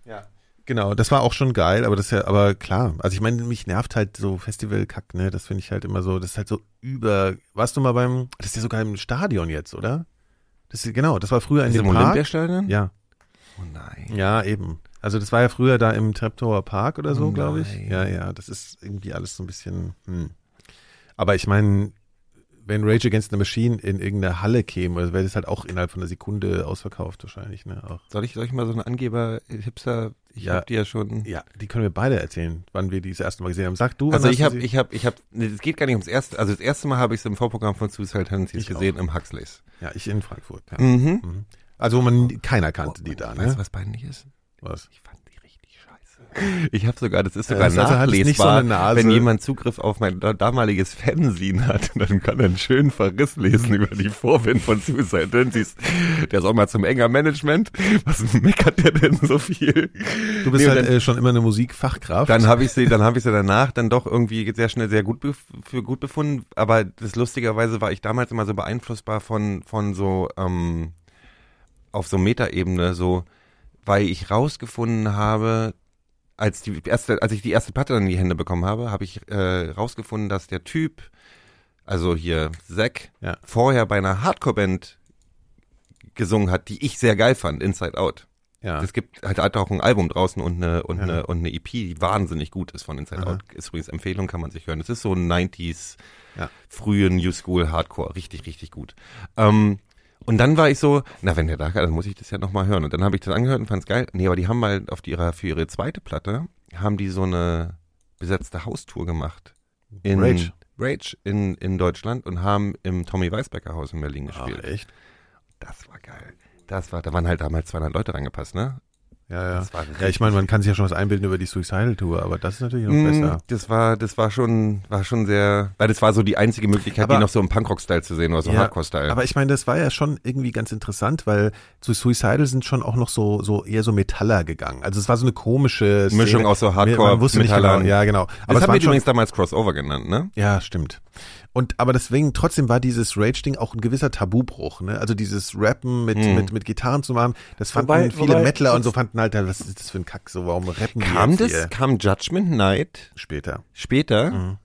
Ja. Genau, das war auch schon geil, aber das ist ja, aber klar, also ich meine, mich nervt halt so Festivalkack, ne, das finde ich halt immer so, das ist halt so über, warst du mal beim, das ist ja sogar im Stadion jetzt, oder? Das ist, genau, das war früher in Ist dem im Park. Olympiastadion? Ja. Ja, eben. Also das war ja früher da im Treptower Park oder so, Oh glaube ich. Ja, ja, das ist irgendwie alles so ein bisschen, hm. Aber ich meine, wenn Rage Against the Machine in irgendeine Halle käme, wäre das halt auch innerhalb von einer Sekunde ausverkauft wahrscheinlich, ne, auch. Soll ich, soll ich mal so einen Angeber-Hipster, ich Ja. hab die ja schon... Ja, die können wir beide erzählen, wann wir die das erste Mal gesehen haben. Sag du, wann Also ich habe, ich habe, ich habe, nee, es geht gar nicht ums erste, also das erste Mal habe ich es im Vorprogramm von Suicide Tendencies gesehen im Huxleys. ja, ich in Frankfurt. Ja. Mhm. Mhm. Also wo man keiner kannte die da, Weißt du, ne? was peinlich ist? Was? Ich fand die richtig scheiße. Ich habe sogar, das ist sogar Ja, so nachlesbar, eine Nase. wenn jemand Zugriff auf mein da- damaliges Fanzine hat, dann kann er einen schönen Verriss lesen über die Vorwände von Suicide Tendencies. Der ist auch mal zum enger Management. Was meckert der denn so viel? Du bist Nee, halt dann, äh, schon immer eine Musikfachkraft. dann habe ich sie, dann habe ich sie danach dann doch irgendwie sehr schnell sehr gut für gut befunden. Aber das lustigerweise war ich damals immer so beeinflussbar von von so ähm, auf so Metaebene so, weil ich rausgefunden habe, als die erste, als ich die erste Platte in die Hände bekommen habe, habe ich äh, rausgefunden, dass der Typ, also hier Zack, Ja. vorher bei einer Hardcore-Band gesungen hat, die ich sehr geil fand, Inside Out. ja. Es gibt halt hat auch ein Album draußen und eine und Ja. eine und eine EP, die wahnsinnig gut ist von Inside Aha. Out. Ist übrigens Empfehlung, kann man sich hören. Es ist so ein 90s, Ja. frühe New School Hardcore, richtig richtig gut. Ähm, und dann war ich so, na wenn der da, dann muss ich das ja noch mal hören. Und dann habe ich das angehört und fand's geil. Nee, aber die haben mal auf die, ihrer für ihre zweite Platte haben die so eine besetzte Haustour gemacht in Rage. Rage in in Deutschland und haben im Tommy Weisbecker Haus in Berlin Ach, gespielt. echt? Das war geil. Das war, da waren halt damals 200 Leute reingepasst, ne? Ja, ja. Das Ja, ich meine, man kann sich ja schon was einbilden über die Suicidal Tour, aber das ist natürlich noch Mm, besser. Das war, das war schon, war schon sehr, weil das war so die einzige Möglichkeit, Aber- die noch so im Punkrock-Style zu sehen oder so Ja, Hardcore-Style. Aber ich meine, das war ja schon irgendwie ganz interessant, weil zu Suicidal sind schon auch noch so, so eher so Metaller gegangen. Also es war so eine komische Szene. Mischung aus so Hardcore, Man wusste nicht Metallern. genau. Ja, genau. das Aber es haben wir übrigens damals Crossover genannt, ne? ja, stimmt. Und aber deswegen trotzdem war dieses Rage-Ding auch ein gewisser Tabubruch, ne? Also dieses Rappen mit, Hm. mit, mit Gitarren zu machen, das fanden Wobei- viele wobei- Metaler und so fanden halt, was ist das für ein Kack, so warum rappen die Kam das, hier? kam Judgment Night später? später? Mhm.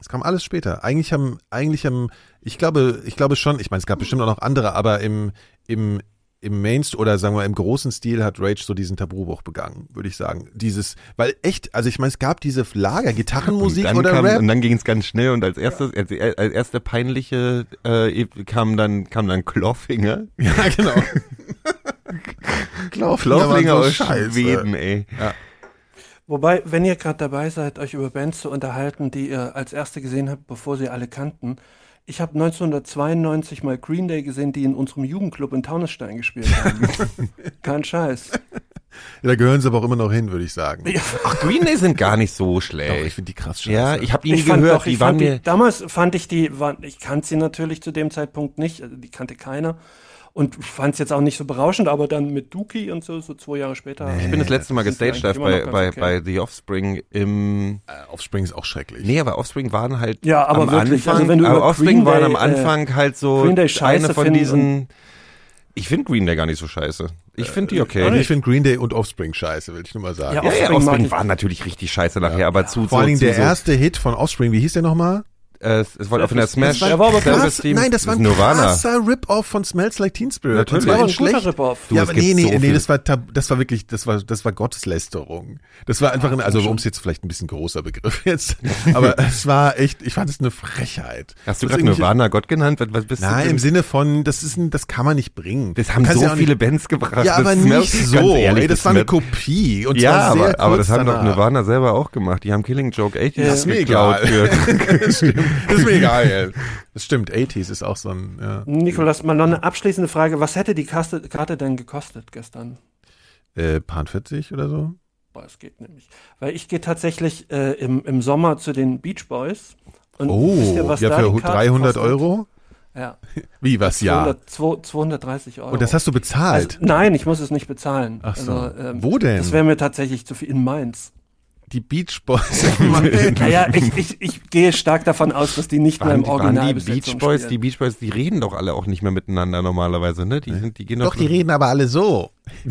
Es kam alles später. Eigentlich haben, eigentlich haben, ich glaube, ich glaube schon, ich meine, es gab bestimmt auch noch andere, aber im, im, im Mainst oder sagen wir im großen Stil hat Rage so diesen Tabubruch begangen, würde ich sagen. Dieses, weil echt, also ich meine, es gab diese Lager, Gitarrenmusik und dann oder kam, Rap. Und dann ging es ganz schnell und als erstes, als, als erste peinliche äh, kam dann kam dann Clawfinger. ja, genau. So aus scheiße. Schweden, ey. Wobei, wenn ihr gerade dabei seid, euch über Bands zu unterhalten, die ihr als erste gesehen habt, bevor sie alle kannten. Ich habe 1992 mal Green Day gesehen, die in unserem Jugendclub in Taunusstein gespielt haben. Kein Scheiß. da gehören sie aber auch immer noch hin, würde ich sagen. Ach, Green Day sind gar nicht so Doch, schlecht. ich finde die krass scheiße. ja, ich habe die nie Ich fand gehört. doch, die ich waren fand mir. die, damals fand ich die, waren, ich kannte sie natürlich zu dem Zeitpunkt nicht, also die kannte keiner. Und fand es jetzt auch nicht so berauschend, aber dann mit Dookie und so, so zwei Jahre später. ich bin das letzte Mal gestaged live bei, bei, okay. bei The Offspring im. Äh, Offspring ist auch schrecklich. Nee, aber Offspring waren halt Ja, aber am wirklich, Anfang. also wenn du aber über Offspring Green waren Day, am äh, Anfang halt so Green Day scheiße eine von diesen. Ich finde Green Day gar nicht so scheiße. Ich finde die okay. Also ich finde Green Day und Offspring scheiße, will ich nur mal sagen. Ja, ja, ja, Offspring Offspring ich. waren natürlich richtig scheiße nachher, aber zu Vor allen Dingen der zu, erste Hit von Offspring, wie hieß der nochmal? Äh, es, es war auf einer Smash. war- der war aber krass. Nein, das war ein Nirvana. krasser Rip-Off von Smells Like Teen Spirit. Natürlich. Aber in ein guter schlecht. Rip-Off. Ja, aber nee, nee, so nee, das war, das war wirklich, das war, das war Gotteslästerung. Das war einfach, ein, also um es jetzt vielleicht ein bisschen großer Begriff jetzt, aber es war echt, ich fand es eine Frechheit. Hast du Das gerade Nirvana Gott genannt? Was, was bist Nein, du im? Sinne von, das ist ein, das kann man nicht bringen. Das haben so ja viele nicht, Bands gebracht. Ja, aber das nicht so. ehrlich, ey, das war eine Kopie. Und Ja, aber, aber das haben doch. Nirvana selber auch gemacht. Die haben Killing Joke 80 Ja, ist mir geklaut. das stimmt. Ist mir egal, ey. Das stimmt, 80s ist auch so ein, ja. Nikolas, mal noch eine abschließende Frage. Was hätte die Kaste, Karte denn gekostet gestern? Äh, Pan 40 oder so? Boah, es geht nämlich. Weil ich gehe tatsächlich äh, im, im Sommer zu den Beach Boys. Und Oh, wisst ihr, was ja, da für die Karte 300 kostet? Euro? Ja. Wie, was, ja? 200, 200, 230 Euro. Und das hast du also, bezahlt? Nein, ich muss es nicht bezahlen. Ach so. Also, ähm, Wo denn? Das wäre mir tatsächlich zu viel in Mainz. Die Beach Boys. Naja, ich, ich, ich gehe stark davon aus, dass die nicht mehr waren, im die, waren Original die Beach Boys, die Beach Boys, die reden doch alle auch nicht mehr miteinander normalerweise, ne? Die, sind, die gehen Doch, die reden aber alle so.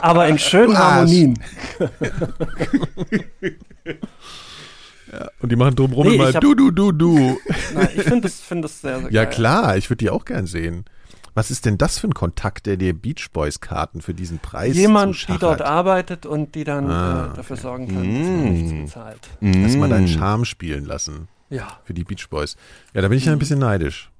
Aber in schönen. Harmonien. Und die machen drumrum Nee, immer hab- du, du, du, du. Nein, ich finde das, find das sehr, sehr Ja geil. klar, ich würde die auch gern sehen. Was ist denn das für ein Kontakt, der dir Beach Boys Karten für diesen Preis Jemand, die dort arbeitet und die dann Ah, äh, dafür sorgen kann, dass man nichts Mm. bezahlt. Lass mal Mm. deinen Charme spielen lassen Ja. für die Beach Boys. Ja, da bin ich ja ein bisschen neidisch.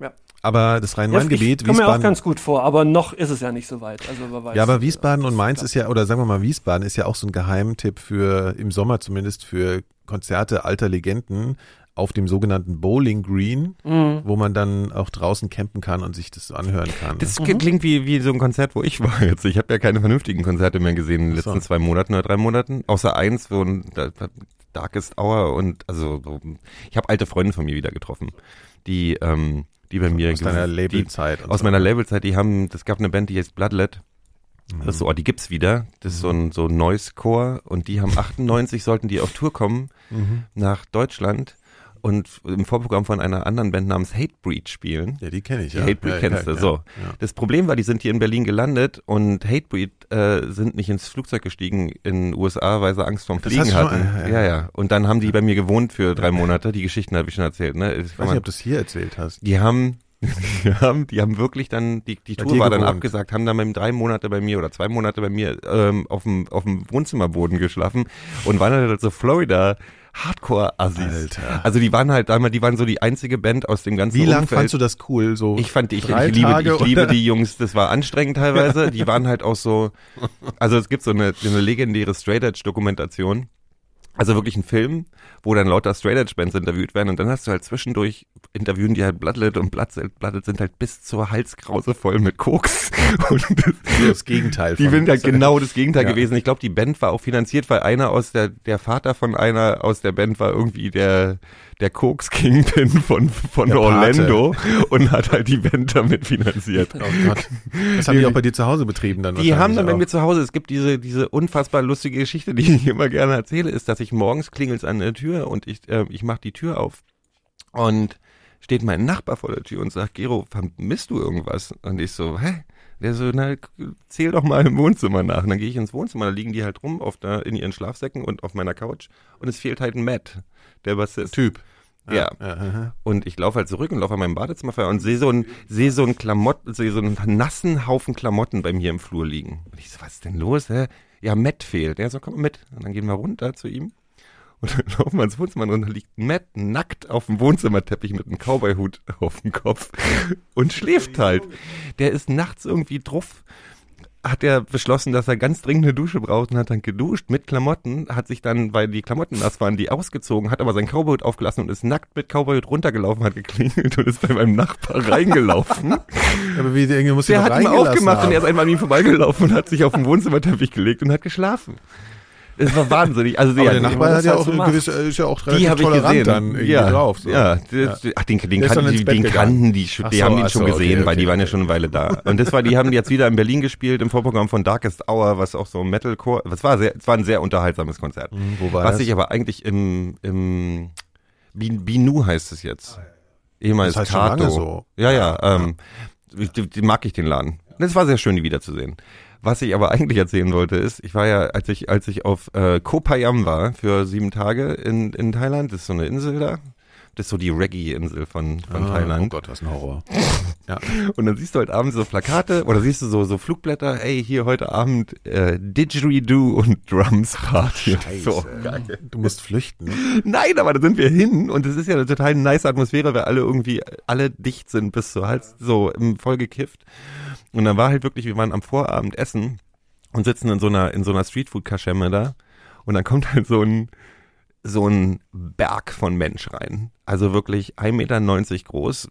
Ja. Aber das ja Rhein-Main-Gebiet, ich komme mir auch Wiesbaden. ganz gut vor, aber noch ist es ja nicht so weit. Also weiß, Ja, aber äh, Wiesbaden und Mainz ist ja, oder sagen wir mal Wiesbaden ist ja auch so ein Geheimtipp für, im Sommer zumindest, für Konzerte alter Legenden auf dem sogenannten Bowling Green, Mhm. wo man dann auch draußen campen kann und sich das so anhören kann. Das klingt wie, wie so ein Konzert, wo ich war jetzt. Ich habe ja keine vernünftigen Konzerte mehr gesehen in den Ach so. letzten zwei Monaten oder drei Monaten. Außer eins, wo ein da- da- Darkest Hour und also so, ich habe alte Freunde von mir wieder getroffen, die ähm, die bei mir aus deiner Labelzeit. aus so. meiner Labelzeit, die haben, es gab eine Band, die heißt Bloodlet. Das ist so, oh, die gibt's wieder. Das ist so ein so Noise-Core und die haben 98 sollten die auf Tour kommen Mhm. nach Deutschland und im Vorprogramm von einer anderen Band namens Hatebreed spielen. Ja, die kenne ich, Die ja. Hatebreed ja, kennst ja, du, so. Ja. Das Problem war, die sind hier in Berlin gelandet und Hatebreed äh, sind nicht ins Flugzeug gestiegen in den USA, weil sie Angst vorm Das Fliegen hast du schon- hatten. ja, ja, Und dann haben die bei mir gewohnt für drei Monate. Die Geschichten habe ich schon erzählt. Ne? Ich weiß nicht, ob du es hier erzählt hast. die haben, die haben, die haben wirklich dann, die, die Tour war dann abgesagt, haben dann drei Monate bei mir oder zwei Monate bei mir ähm, auf dem auf dem Wohnzimmerboden geschlafen und waren halt so Florida Hardcore-Assis. Alter. Also die waren halt einmal, die waren so die einzige Band aus dem ganzen Wie lang Umfeld. fandst du das cool? So Ich fand, ich, ich, liebe, ich liebe die Jungs, das war anstrengend teilweise. Die waren halt auch so, also es gibt so eine, eine legendäre Straight Edge Dokumentation. Also wirklich ein Film, wo dann lauter Straight Edge Bands interviewt werden und dann hast du halt zwischendurch interviewen die halt Bloodlet und Bloodlet, Bloodlet sind halt bis zur Halskrause voll mit Koks. Und das, das Gegenteil die sind halt genau das Gegenteil Ja. gewesen. Ich glaube, die Band war auch finanziert, weil einer aus der, der Vater von einer aus der Band war irgendwie der, der Koks Kingpin von, von. Orlando und hat halt die Band damit finanziert. Oh Gott. Das haben die auch bei dir zu Hause betrieben dann Die haben dann bei mir zu Hause, es gibt diese, diese unfassbar lustige Geschichte, die ich immer gerne erzähle, ist, dass ich morgens klingelt an der Tür und ich, äh, ich mache die Tür auf und steht mein Nachbar vor der Tür und sagt, Gero, vermisst du irgendwas? Und ich so, hä? Der so, na, zähl doch mal im Wohnzimmer nach. Und dann gehe ich ins Wohnzimmer, da liegen die halt rum auf der, in ihren Schlafsäcken und auf meiner Couch und es fehlt halt ein Matt, der Bassist. Typ. Ja. ja, ja. Und ich laufe halt zurück und laufe an meinem Badezimmer vorbei und sehe so einen, sehe so einen Klamott, sehe so einen nassen Haufen Klamotten bei mir im Flur liegen. Und ich so, was ist denn los, hä? Ja, Matt fehlt. Der so, komm mal mit. Und dann gehen wir runter zu ihm. Und dann laufen wir ins Wohnzimmer und da liegt Matt nackt auf dem Wohnzimmerteppich mit einem Cowboyhut auf dem Kopf und schläft halt. Der ist nachts irgendwie drauf hat er beschlossen, dass er ganz dringend eine Dusche braucht und hat dann geduscht mit Klamotten, hat sich dann, weil die Klamotten nass waren, die ausgezogen, hat aber sein Cowboyhut aufgelassen und ist nackt mit Cowboyhut runtergelaufen, hat geklingelt und ist bei meinem Nachbar reingelaufen. Aber wie, der muss Der hat ihn aufgemacht und er ist einmal an ihm vorbeigelaufen und hat sich auf den Wohnzimmerteppich gelegt und hat geschlafen. Es war wahnsinnig. Also Aber ja, der Nachbar hat das ja halt auch gewisse, ist ja auch relativ die habe ich tolerant gesehen. dann irgendwie ja, drauf. So. ja, das, ach, den, den, kannten, die, Bett den gegangen. kannten die, schon- Ach die so, haben den schon so, gesehen, okay, weil die okay, waren ja schon eine Weile da. Und das war, die haben jetzt wieder in Berlin gespielt im Vorprogramm von Darkest Hour, was auch so Metalcore, das war sehr, es war ein sehr unterhaltsames Konzert. Hm, Wo war was das? ich aber eigentlich im, im Bin- Binu heißt es jetzt. Ehemals Das heißt Kato. so. Ja, ja, ähm, die, die mag ich den Laden. Das war sehr schön, die wiederzusehen. Was ich aber eigentlich erzählen wollte, ist, ich war ja, als ich, als ich auf äh, Koh Payam war für sieben Tage in, in Thailand, das ist so eine Insel da. Das ist so die Reggae-Insel von, von Ah, Oh Thailand. Gott, was ein Horror. ja. Und dann siehst du halt abends so Plakate oder siehst du so, so Flugblätter, ey, hier heute Abend äh, Didgeridoo und Drums Party. so, geil. Du musst flüchten. Nein, aber da sind wir hin und es ist ja eine total nice Atmosphäre, weil alle irgendwie, alle dicht sind bis so Hals, so im voll gekifft. Und dann war halt wirklich, wir waren am Vorabend essen und sitzen in so einer, in so einer Streetfood-Kaschemme da und dann kommt halt so ein, so ein Berg von Mensch rein. Also wirklich 1,90 Meter groß,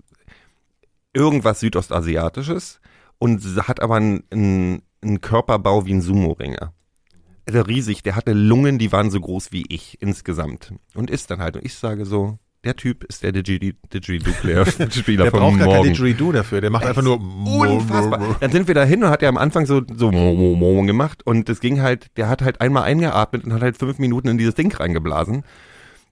irgendwas Südostasiatisches und hat aber einen, einen, einen Körperbau wie ein Sumo-Ringer. Also riesig, der hatte Lungen, die waren so groß wie ich insgesamt. Und ist dann halt, und ich sage so, der Typ ist der Didgeridoo-Spieler Der von braucht gar kein morgen. Didgeridoo dafür. Der macht einfach nur Unfassbar. Dann sind wir da hin und hat er am Anfang so, so gemacht und es ging halt, der hat halt einmal eingeatmet und hat halt fünf Minuten in dieses Ding reingeblasen.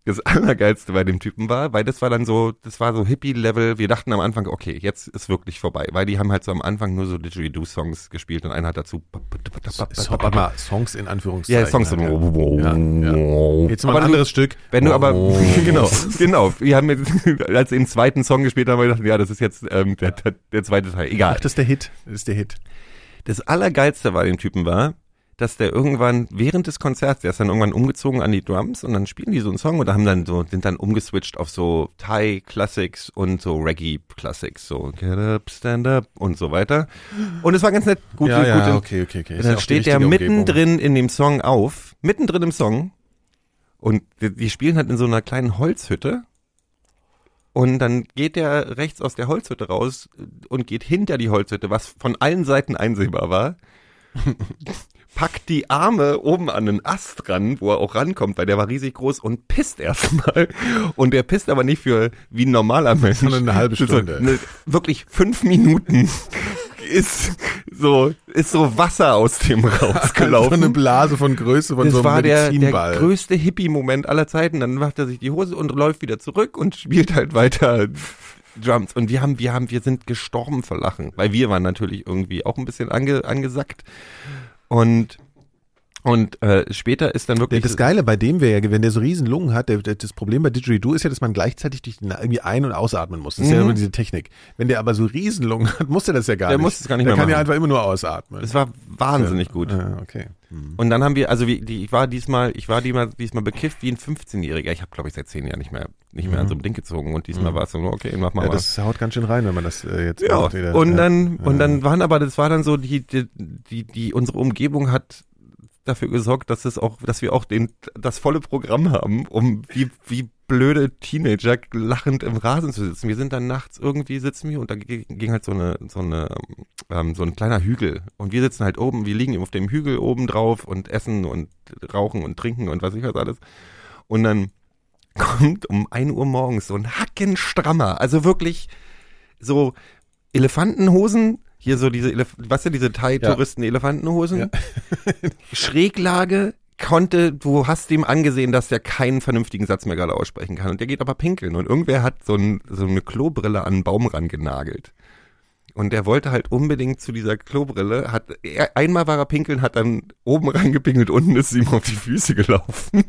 Das Allergeilste bei dem Typen war, weil das war dann so, das war so Hippie-Level. Wir dachten am Anfang, okay, jetzt ist wirklich vorbei, weil die haben halt so am Anfang nur so Didgeridoo-Songs gespielt und einer hat dazu. Warte mal, Songs in Anführungszeichen. Ja, Songs ja. Jetzt mal Aber ein anderes Stück. Wenn du aber, genau, genau. Wir haben jetzt, als wir den zweiten Song gespielt haben, haben wir gedacht, ja, das ist jetzt ähm, der, der, der zweite Teil. Egal. Ach, das ist der Hit. Das ist der Hit. Das Allergeilste bei dem Typen war, dass der irgendwann während des Konzerts, der ist dann irgendwann umgezogen an die Drums und dann spielen die so einen Song und haben dann so, sind dann umgeswitcht auf so Thai Classics und so Reggae Classics, so Get Up, Stand Up und so weiter. Und es war ganz nett, gut, ja, gut. ja, okay, okay, okay. Ja dann steht der richtige Umgebung. mittendrin in dem Song auf, mittendrin im Song. Und die, die spielen halt in so einer kleinen Holzhütte. Und dann geht der rechts aus der Holzhütte raus und geht hinter die Holzhütte, was von allen Seiten einsehbar war. packt die Arme oben an einen Ast ran, wo er auch rankommt, weil der war riesig groß und pisst erstmal. Und der pisst aber nicht für wie ein normaler Mensch. Sondern eine halbe Stunde. ne, wirklich fünf Minuten ist so, ist so Wasser aus dem So eine rausgelaufen. Blase von Größe von Das so einem war der, der größte Hippie-Moment aller Zeiten. Dann macht er sich die Hose und läuft wieder zurück und spielt halt weiter Drums. Und wir haben, wir haben, wir sind gestorben vor Lachen, weil wir waren natürlich irgendwie auch ein bisschen ange, angesackt. Und und äh, später ist dann wirklich Das Geile bei dem wäre ja, wenn der so riesen Lungen hat, der, der, das Problem bei Didgeridoo ist ja, dass man gleichzeitig irgendwie ein- und ausatmen muss. Das ist ja Mhm. immer diese Technik. Wenn der aber so riesen Lungen hat, muss der das ja gar Der nicht. muss es gar nicht der mehr kann ja machen. einfach immer nur ausatmen. es war wahnsinnig gut. Ja, okay. Hm. Und dann haben wir, also wie, die, ich war diesmal, ich war diesmal, diesmal bekifft wie ein 15-Jähriger. Ich habe, glaube ich, seit zehn Jahren nicht mehr, nicht mehr an so einem Ding gezogen. Und diesmal war es so, okay, mach mal. Mhm. Ja, mal. das haut ganz schön rein, wenn man das äh, jetzt Ja, macht wieder. und Ja. dann, und Ja. dann waren aber, das war dann so, die, die, die, die, unsere Umgebung hat dafür gesorgt, dass es auch, dass wir auch den, das volle Programm haben, um wie, wie blöde Teenager lachend im Rasen zu sitzen. Wir sind dann nachts irgendwie sitzen wir und da ging halt so eine, so eine, ähm, so ein kleiner Hügel und wir sitzen halt oben, wir liegen auf dem Hügel oben drauf und essen und rauchen und trinken und was ich was alles. Und dann kommt um 1 Uhr morgens so ein hackenstrammer, also wirklich so Elefantenhosen, hier so diese, Elef was sind diese Thai-Touristen-Elefantenhosen? Ja. Schräglage konnte, du hast ihm angesehen, dass der keinen vernünftigen Satz mehr gerade aussprechen kann. Und der geht aber pinkeln. Und irgendwer hat so, ein, so eine Klobrille an einen Baum rangenagelt. Und der wollte halt unbedingt zu dieser Klobrille, hat, er, einmal war er pinkeln, hat dann oben reingepinkelt, unten ist es ihm auf die Füße gelaufen.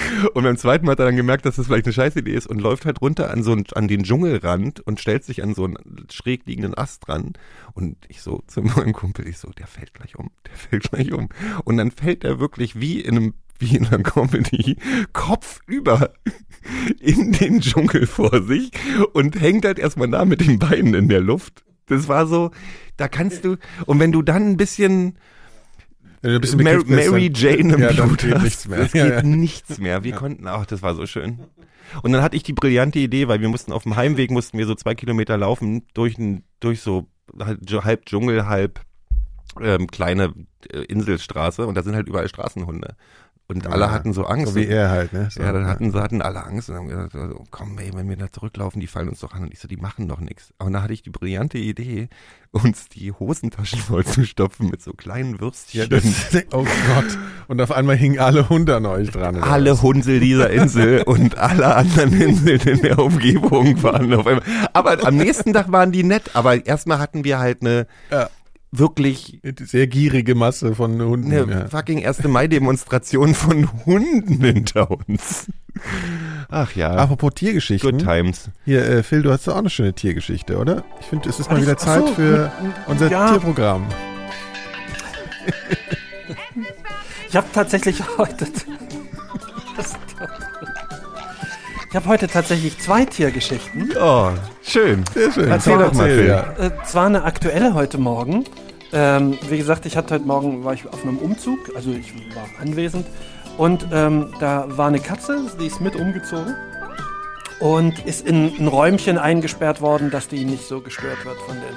Und beim zweiten Mal hat er dann gemerkt, dass das vielleicht eine scheiß Idee ist und läuft halt runter an so einen, an den Dschungelrand und stellt sich an so einen schräg liegenden Ast dran. Und ich so zu meinem Kumpel, ich so, der fällt gleich um, der fällt gleich um. Und dann fällt er wirklich wie in einem, wie in einer Comedy, kopfüber in den Dschungel vor sich und hängt halt erstmal da mit den Beinen in der Luft Das war so, da kannst du, und wenn du dann ein bisschen Bisschen Mary, Mary Jane im ja, Blut geht nichts mehr. Es Ja, geht ja. nichts mehr. Wir konnten, ach, das war so schön. Und dann hatte ich die brillante Idee, weil wir mussten auf dem Heimweg, mussten wir so zwei Kilometer laufen, durch, ein, durch so halt, halb Dschungel, halb ähm, kleine äh, Inselstraße und da sind halt überall Straßenhunde. Und alle Ja, hatten so Angst. So wie er halt, ne? So, Ja, dann hatten, sie hatten alle Angst und haben gesagt, so, komm, ey, wenn wir da zurücklaufen, die fallen uns doch an. Und ich so, die machen doch nichts. Und da hatte ich die brillante Idee, uns die Hosentaschen voll zu stopfen mit so kleinen Ja, Würstchen. das, oh Gott. Und auf einmal hingen alle Hunde an euch dran. oder was? alle Hunsel dieser Insel und alle anderen Inseln in der Umgebung waren auf einmal. Aber am nächsten Tag waren die nett. Aber erstmal hatten wir halt eine Ja. Wirklich Sehr gierige Masse von Hunden. eine ja. fucking 1. Mai-Demonstration von Hunden hinter uns. Ach ja. Apropos Tiergeschichten. Good times. Hier, äh, Phil, du hast doch auch eine schöne Tiergeschichte, oder? Ich finde, es ist mal wieder Zeit so, für unser ja. Tierprogramm. Ich habe tatsächlich heute. Das- Ich habe heute tatsächlich zwei Tiergeschichten. Oh, schön. Sehr schön. Erzähl doch mal, Phil. ja. Äh, zwar eine aktuelle heute Morgen. Ähm, wie gesagt, ich hatte heute Morgen war ich auf einem Umzug, also ich war anwesend und ähm, da war eine Katze, die ist mit umgezogen und ist in ein Räumchen eingesperrt worden, dass die nicht so gestört wird von den,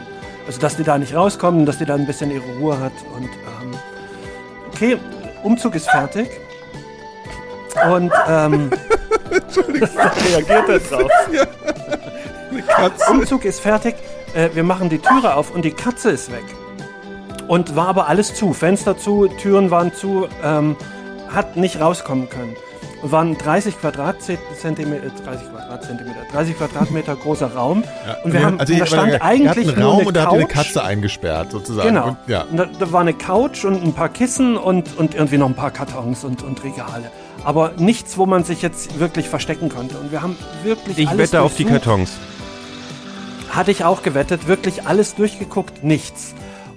also dass die da nicht rauskommen, dass die da ein bisschen ihre Ruhe hat und ähm, okay, Umzug ist fertig und ähm, reagiert er drauf. Umzug ist fertig. Äh, wir machen die Türe auf und die Katze ist weg. Und war aber alles zu. Fenster zu, Türen waren zu. Ähm, hat nicht rauskommen können. Und war ein 30 Quadratzentimeter, 30 Quadratzentimeter, 30 Quadratmeter großer Raum. und wir haben, also und da stand eigentlich einen nur Raum eine und da habt ihr eine. Katze eingesperrt, sozusagen. Genau. Und, ja. Und da, da war eine Couch und ein paar Kissen und, und irgendwie noch ein paar Kartons und, und Regale. Aber nichts, wo man sich jetzt wirklich verstecken konnte. Und wir haben wirklich Ich wette auf die. Kartons. Hatte ich auch gewettet, wirklich alles durchgeguckt, nichts.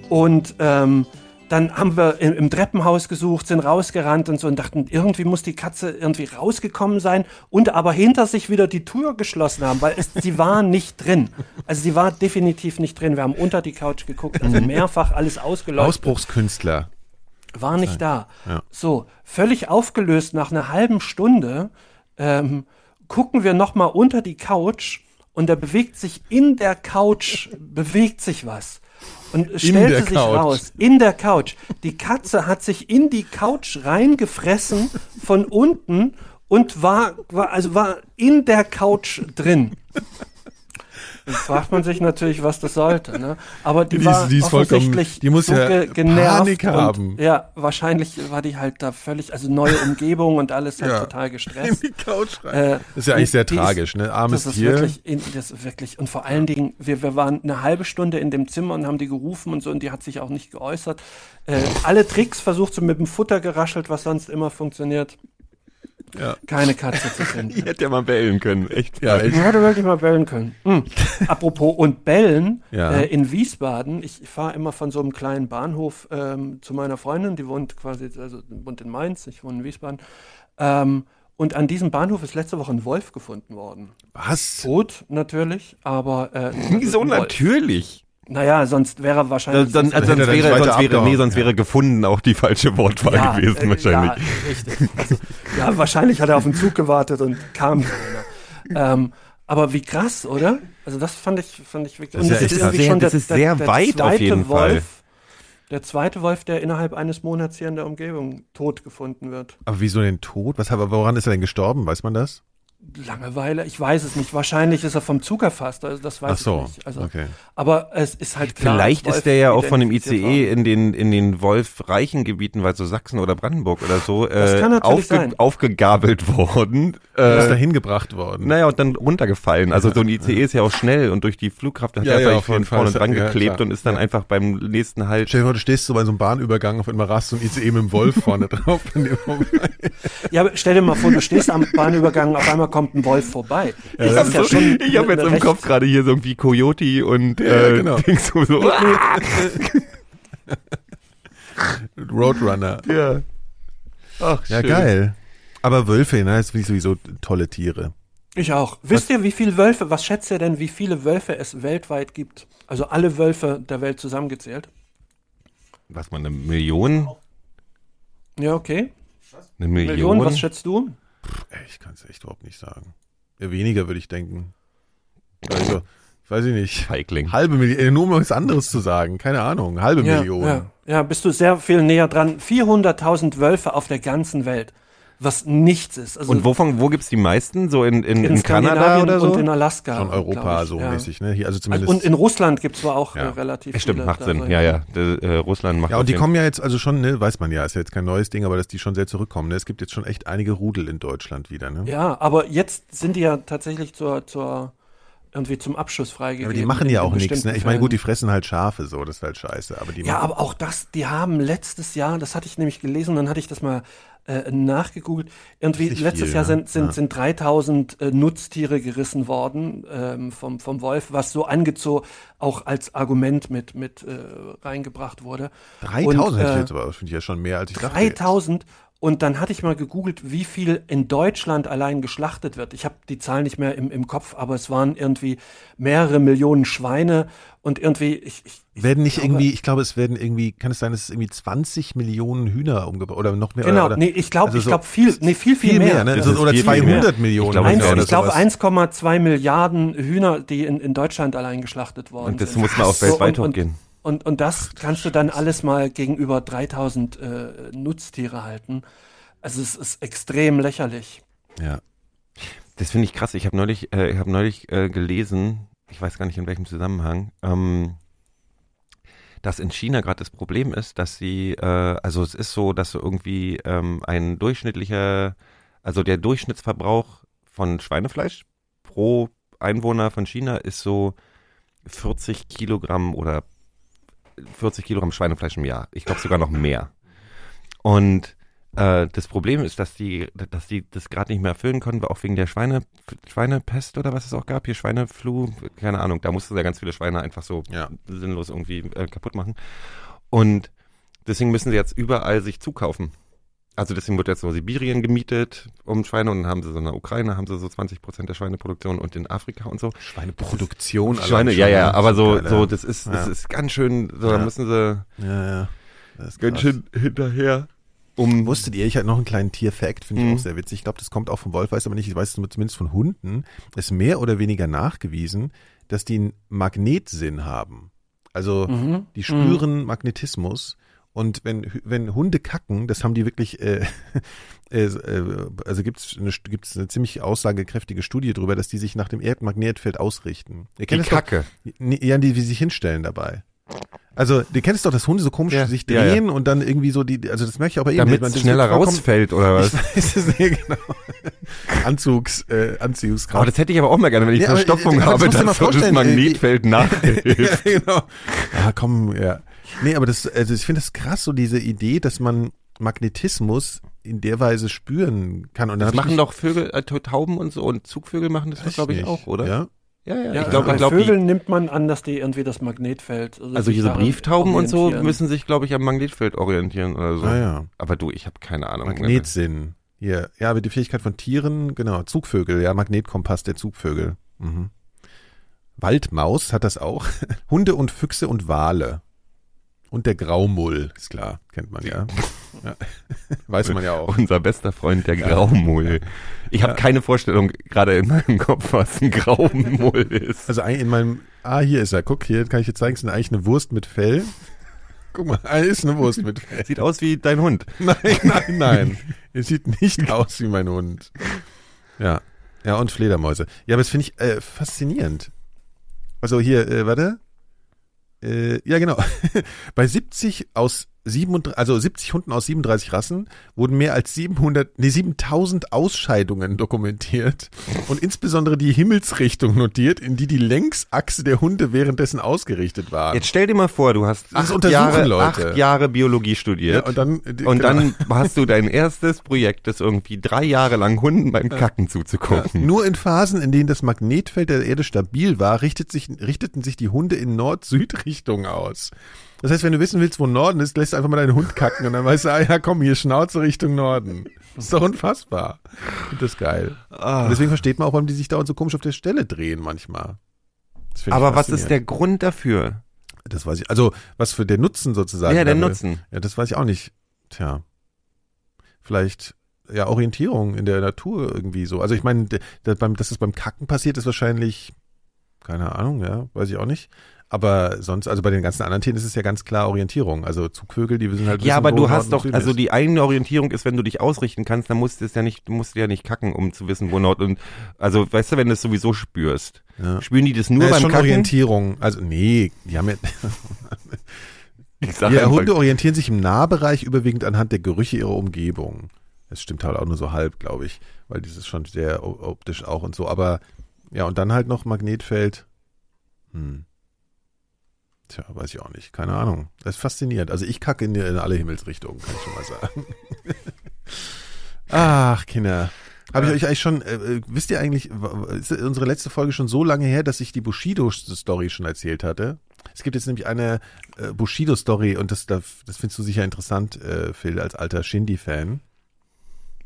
Und ähm, dann haben wir im, im Treppenhaus gesucht, sind rausgerannt und so und dachten, irgendwie muss die Katze irgendwie rausgekommen sein und aber hinter sich wieder die Tür geschlossen haben, weil es, sie war nicht drin. Also sie war definitiv nicht drin. Wir haben unter die Couch geguckt, also mehrfach alles ausgeleuchtet Ausbruchskünstler. War nicht da. Ja. So, völlig aufgelöst nach einer halben Stunde ähm, gucken wir noch mal unter die Couch und da bewegt sich in der Couch bewegt sich was. Und es stellte sich Couch. raus, in der Couch. Die Katze hat sich in die Couch reingefressen von unten und war, war also war in der Couch drin. Jetzt fragt man sich natürlich, was das sollte. Ne? Aber die, Die ist- war die ist offensichtlich die muss so ja ge genervt Panik und, haben. Ja, wahrscheinlich war die halt da völlig, also neue Umgebung und alles halt Ja. total In gestresst. die Couch rein. Äh, das ist ja eigentlich sehr die ist- tragisch, ne? Armes das ist Tier. wirklich, in, das ist wirklich, und vor allen Dingen, wir, wir waren eine halbe Stunde in dem Zimmer und haben die gerufen und so, und die hat sich auch nicht geäußert. Äh, alle Tricks versucht, so mit dem Futter geraschelt, was sonst immer funktioniert. Ja. Keine Katze zu finden. Ich hätte ja mal bellen können. Echt. Ja, echt. Ich hätte wirklich mal bellen können. Hm. Apropos und bellen, Ja. äh, in Wiesbaden, ich fahre immer von so einem kleinen Bahnhof ähm, zu meiner Freundin, die wohnt quasi, also wohnt in Mainz, ich wohne in Wiesbaden. Ähm, und an diesem Bahnhof ist letzte Woche ein Wolf gefunden worden. Was? Tot natürlich, aber äh, Wolf. natürlich? Naja, sonst wäre wahrscheinlich. Dann, sonst- sonst, wäre, sonst, wäre, nee, sonst ja. wäre gefunden auch die falsche Wortwahl ja, gewesen äh, wahrscheinlich. Ja, richtig. Also, ja, wahrscheinlich hat er auf den Zug gewartet und kam ähm, aber wie krass, oder? Also das fand ich, fand ich wirklich. Das ist ja krass. schon Das ist sehr weit auf jeden Wolf, Fall. Der zweite Wolf, der innerhalb eines Monats hier in der Umgebung tot gefunden wird. Aber wieso den Tod? Was, woran ist er denn gestorben? Weiß man das? Langeweile, ich weiß es nicht. Wahrscheinlich ist er vom Zug erfasst, also das weiß Ach so, ich nicht. Also, okay. Aber es ist halt klar. Vielleicht ist der ja auch von dem ICE in den, in den wolfreichen Gebieten, weil so Sachsen oder Brandenburg oder so, äh, sein. aufgegabelt worden. Er ist Äh, dahin gebracht worden. naja, und dann runtergefallen. Also so ein ICE ist ja auch schnell und durch die Flugkraft hat Ja, er ja, jeden von vorne dran Ja, geklebt klar. und ist dann Ja. einfach beim nächsten Halt. Stell dir vor, du stehst so bei so einem Bahnübergang, auf einmal rast so ein ICE mit dem Wolf vorne drauf. Ja, aber stell dir mal vor, du stehst am Bahnübergang, auf einmal kommt ein Wolf vorbei. Ich Das habe ja so, ich hab jetzt im recht- Kopf gerade hier so irgendwie Coyote und Ja, äh, genau. Dings so, so Roadrunner. ja. Ach, Ja, schön. geil. Aber Wölfe, ne, ist wie sowieso tolle Tiere. Ich auch. Wisst ihr, wie viele Wölfe, was schätzt ihr denn, wie viele Wölfe es weltweit gibt? Also alle Wölfe der Welt zusammengezählt? Was man eine Million? Ja, okay. Eine Million? Millionen, was schätzt du? Ey, ich kann es echt überhaupt nicht sagen. Ja, weniger würde ich denken. Also, weiß ich nicht. Feigling. Halbe Million, nur um was anderes zu sagen. Keine Ahnung. Halbe Ja, Million. ja, ja, bist du sehr viel näher dran. 400.000 Wölfe auf der ganzen Welt, was nichts ist. Also Und wovon, wo gibt's die meisten? So in, in, in, in Kanada Skandinavien oder so? und in Alaska. Schon Europa ich, so ja. mäßig, ne? Hier, also Also, zumindest. und in Russland gibt es zwar auch Ja. äh, relativ Ja, stimmt, viele. macht Sinn. Ja, ja. Der, äh, Russland macht ja, und die jeden- kommen ja jetzt also schon, ne, weiß man ja, ist ja jetzt kein neues Ding, aber dass die schon sehr zurückkommen. Ne? Es gibt jetzt schon echt einige Rudel in Deutschland wieder, ne? Ja, aber jetzt sind die ja tatsächlich zur, zur irgendwie zum Abschuss freigegeben. aber die machen ja auch nichts, ne? Ich meine, gut, die fressen halt Schafe, so, das ist halt scheiße, aber die Ja, aber auch das, die haben letztes Jahr, das hatte ich nämlich gelesen, dann hatte ich das mal äh, nachgegoogelt. Irgendwie letztes viel, Jahr ne? sind, sind, Ja. sind 3000 äh, Nutztiere gerissen worden ähm, vom, vom Wolf, was so angezogen auch als Argument mit, mit äh, reingebracht wurde. 3000 Und, hätte ich äh, jetzt aber, das finde ich ja schon mehr, als ich dachte. jetzt. 3000 und dann hatte ich mal gegoogelt, wie viel in Deutschland allein geschlachtet wird. Ich habe die Zahl nicht mehr im, im Kopf, aber es waren irgendwie mehrere Millionen Schweine und irgendwie ich, ich, Werden nicht glaube- irgendwie, ich glaube, es werden irgendwie, kann es sein, dass es irgendwie 20 Millionen Hühner umgebracht oder noch mehr? Genau, oder, nee, ich glaube, also ich so- glaube viel, nee, viel, viel, viel mehr, mehr. ne? Also, oder viel, viel 200 mehr. Millionen. Ich glaube, Eins, ja, oder ich glaube sowas. 1,2 Milliarden Hühner, die in, in Deutschland allein geschlachtet worden Und das sind. muss man auch So, weltweit und, und, hochgehen. Und, und das kannst du dann alles mal gegenüber 3000 äh, Nutztiere halten. Also es ist extrem lächerlich. Ja. Das finde ich krass. Ich habe neulich, äh, ich habe neulich äh, gelesen, ich weiß gar nicht in welchem Zusammenhang, ähm, dass in China gerade das Problem ist, dass sie, äh, also es ist so, dass so irgendwie ähm, ein durchschnittlicher, also der Durchschnittsverbrauch von Schweinefleisch pro Einwohner von China ist so 40 Kilogramm oder 40 Kilogramm Schweinefleisch im Jahr. Ich glaube sogar noch mehr. Und äh, das Problem ist, dass die, dass die das gerade nicht mehr erfüllen konnten, auch wegen der Schweine, Schweinepest oder was es auch gab, hier Schweineflu, keine Ahnung, da mussten ja ganz viele Schweine einfach so Ja. sinnlos irgendwie äh, kaputt machen. Und deswegen müssen sie jetzt überall sich zukaufen. Also deswegen wird jetzt so Sibirien gemietet um Schweine und dann haben sie so in der Ukraine, haben sie so 20 Prozent der Schweineproduktion und in Afrika und so. Schweineproduktion. allein Schweine, ja, ja, ne? aber so, geil, so, das ist, das Ja. ist ganz schön, so, da Ja. müssen sie Ja, ja. Das ist ganz krass. schön hinterher. Um, Wusstet ihr, ich hatte noch einen kleinen Tier-Fact, finde ich Mhm. auch sehr witzig. Ich glaube, das kommt auch vom Wolf, weiß aber nicht, ich weiß es zumindest von Hunden, ist mehr oder weniger nachgewiesen, dass die einen Magnetsinn haben. Also Mhm. die spüren Magnetismus und wenn, wenn Hunde kacken, das haben die wirklich, äh, äh, äh, also gibt es eine, gibt's eine ziemlich aussagekräftige Studie darüber, dass die sich nach dem Erdmagnetfeld ausrichten. Ihr die kennt doch- Kacke. Nee, Ja, die, wie sie sich hinstellen dabei. Also, du kennst doch, dass Hunde so komisch Ja, sich ja, drehen und dann irgendwie so die, also das merke ich auch bei ihnen. Damit man- es schneller rausfällt oder was? Ich weiß es nicht genau. Anzugs, äh, Anziehungskraft. Aber das hätte ich aber auch mal gerne, wenn ich Ja, eine aber, Verstopfung das habe, dass so das äh, Magnetfeld nachhilft. ja, genau. Ja, komm, ja. Nee, aber das, also ich finde das krass, so diese Idee, dass man Magnetismus in der Weise spüren kann. Und dann Das machen doch Vögel, äh, Tauben und so und Zugvögel machen das, glaube ich, nicht. auch, oder? Ja. ja, ja. Ja, ich glaube, bei ich glaube, Vögeln nimmt man an, dass die irgendwie das Magnetfeld. also sich hier so daran Brieftauben und so müssen sich, glaube ich, am Magnetfeld orientieren oder so. Ah, ja. Aber du, ich habe keine Ahnung. Magnetsinn. Hier. Ja, aber die Fähigkeit von Tieren, genau. Zugvögel, ja, Magnetkompass der Zugvögel. Mhm. Waldmaus hat das auch. Hunde und Füchse und Wale. Und der Graumull, ist klar, kennt man ja. ja. Weiß man ja auch. Unser bester Freund, der Graumull. Ich habe keine Vorstellung gerade in meinem Kopf, was ein Graumull ist. Also in meinem, ah, hier ist er. Guck, hier kann ich dir zeigen, es ist eigentlich eine Wurst mit Fell. Guck mal, ah, ist eine Wurst mit Fell. Sieht aus wie dein Hund. Nein, nein, nein. Es sieht nicht aus wie mein Hund. Ja. Ja, und Fledermäuse. Ja, aber das finde ich äh, faszinierend. Also hier, äh, warte. Äh, ja, genau. Bei 70 aus 37, also 70 Hunden aus 37 Rassen wurden mehr als 700, nee, 7000 Ausscheidungen dokumentiert und insbesondere die Himmelsrichtung notiert, in die die Längsachse der Hunde währenddessen ausgerichtet war. Jetzt stell dir mal vor, du hast acht Jahre, Leute. acht Jahre Biologie studiert. ja, und dann, Und genau. dann hast du dein erstes Projekt, das irgendwie drei Jahre lang Hunden beim Kacken Ja, zuzugucken. nur in Phasen, in denen das Magnetfeld der Erde stabil war, richtet sich, richteten sich die Hunde in Nord-Süd-Richtung aus. Das heißt, wenn du wissen willst, wo Norden ist, lässt du einfach mal deinen Hund kacken und dann weißt du, ah ja, komm, hier Schnauze Richtung Norden. Das ist doch unfassbar. Das geil. Ah. Und deswegen versteht man auch, warum die sich da so komisch auf der Stelle drehen manchmal. Aber was ist der. Grund dafür? Das weiß ich. Also, was für der Nutzen sozusagen. Ja, der dafür- Nutzen. Ja, das weiß ich auch nicht. Tja. Vielleicht, ja, Orientierung in der Natur irgendwie so. Also ich meine, dass das beim Kacken passiert, ist wahrscheinlich, keine Ahnung, ja, weiß ich auch nicht. Aber sonst, also bei den ganzen anderen Tieren ist es ja ganz klar Orientierung. Also Zugvögel, die wissen halt Ja, aber du hast doch, also ist. die eigene Orientierung ist, wenn du dich ausrichten kannst, dann musst du es ja nicht, du musst ja nicht kacken, um zu wissen, wo Nord und, also, weißt du, wenn du es sowieso spürst. Ja. Spüren die das nur ist beim schon Kacken? Orientierung. Also nee, die haben ja, ja, Hunde orientieren sich im Nahbereich überwiegend anhand der Gerüche ihrer Umgebung. Das stimmt halt auch nur so halb, glaube ich, weil dieses schon sehr optisch auch und so. Aber ja, und dann halt noch Magnetfeld. Hm. Tja, weiß ich auch nicht. Keine Ahnung. Das ist faszinierend. Also ich kacke in, in alle Himmelsrichtungen, kann ich schon mal sagen. Ach, Kinder. Habe ich euch eigentlich schon, äh, äh, wisst ihr eigentlich, ist unsere letzte Folge schon so lange her, dass ich die Bushido-Story schon erzählt hatte? Es gibt jetzt nämlich eine äh, Bushido-Story und das, das, das findest du sicher interessant, äh, Phil, als alter Shindy-Fan.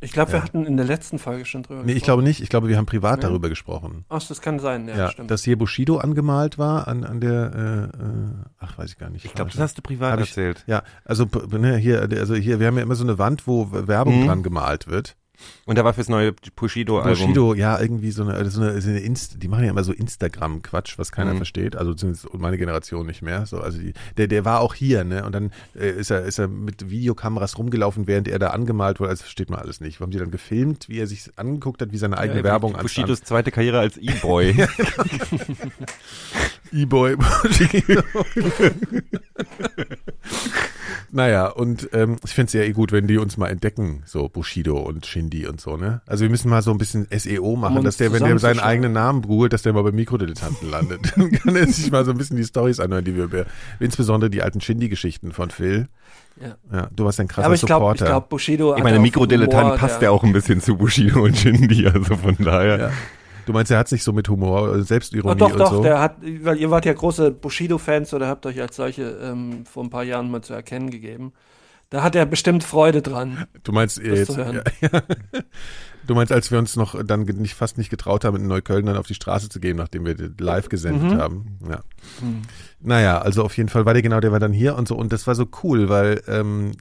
Ich glaube, wir hatten in der letzten Folge schon drüber Nee, ich gesprochen. glaube nicht. Ich glaube, wir haben privat Ja. darüber gesprochen. Ach, das kann sein, ja, Ja, stimmt. dass hier Bushido angemalt war an, an der, äh, äh, ach, weiß ich gar nicht. Ich glaube, das hast du privat Hab ich- erzählt. Ja, also p- ne, hier, also hier, wir haben ja immer so eine Wand, wo Werbung Mhm. dran gemalt wird. Und da war fürs neue Bushido-Album. Bushido, ja, irgendwie so eine, so eine, so eine Inst die machen ja immer so Instagram-Quatsch, was keiner Mhm. versteht, also zumindest meine Generation nicht mehr. So, also die, der, der war auch hier, ne? Und dann äh, ist er, ist er mit Videokameras rumgelaufen, während er da angemalt wurde. Also versteht man alles nicht. Haben die dann gefilmt, wie er sich angeguckt hat, wie seine eigene Ja, Werbung anstand. Bushidos zweite Karriere als E-Boy. E-Boy Bushido. naja, und ähm, ich finde es ja eh gut, wenn die uns mal entdecken, so Bushido und Shindy und so, ne? Also wir müssen mal so ein bisschen SEO machen, uns dass der, wenn der seinen eigenen Namen googelt, dass der mal bei Mikrodilettanten landet. Dann kann er sich mal so ein bisschen die Stories anhören, die wir über, insbesondere die alten Shindy-Geschichten von Phil. Ja. Ja, du warst ein krasser Aber ich glaub, Bushido. Ich meine, Mikrodilettant passt ja auch ein bisschen zu Bushido und Shindy, also von daher. ja. Du meinst, er hat sich so mit Humor, äh, Selbstironie Oh, doch, und doch, so? der hat, weil ihr wart ja große Bushido-Fans oder habt euch als solche ähm, vor ein paar Jahren mal zu erkennen gegeben. Da hat er bestimmt Freude dran. Du meinst Das jetzt, ja, ja. Du meinst, als wir uns noch dann nicht, fast nicht getraut haben, in Neukölln dann auf die Straße zu gehen, nachdem wir live gesendet Mhm. haben. Ja. Hm. Naja, also auf jeden Fall war der genau, der war dann hier und so. Und das war so cool, weil ähm,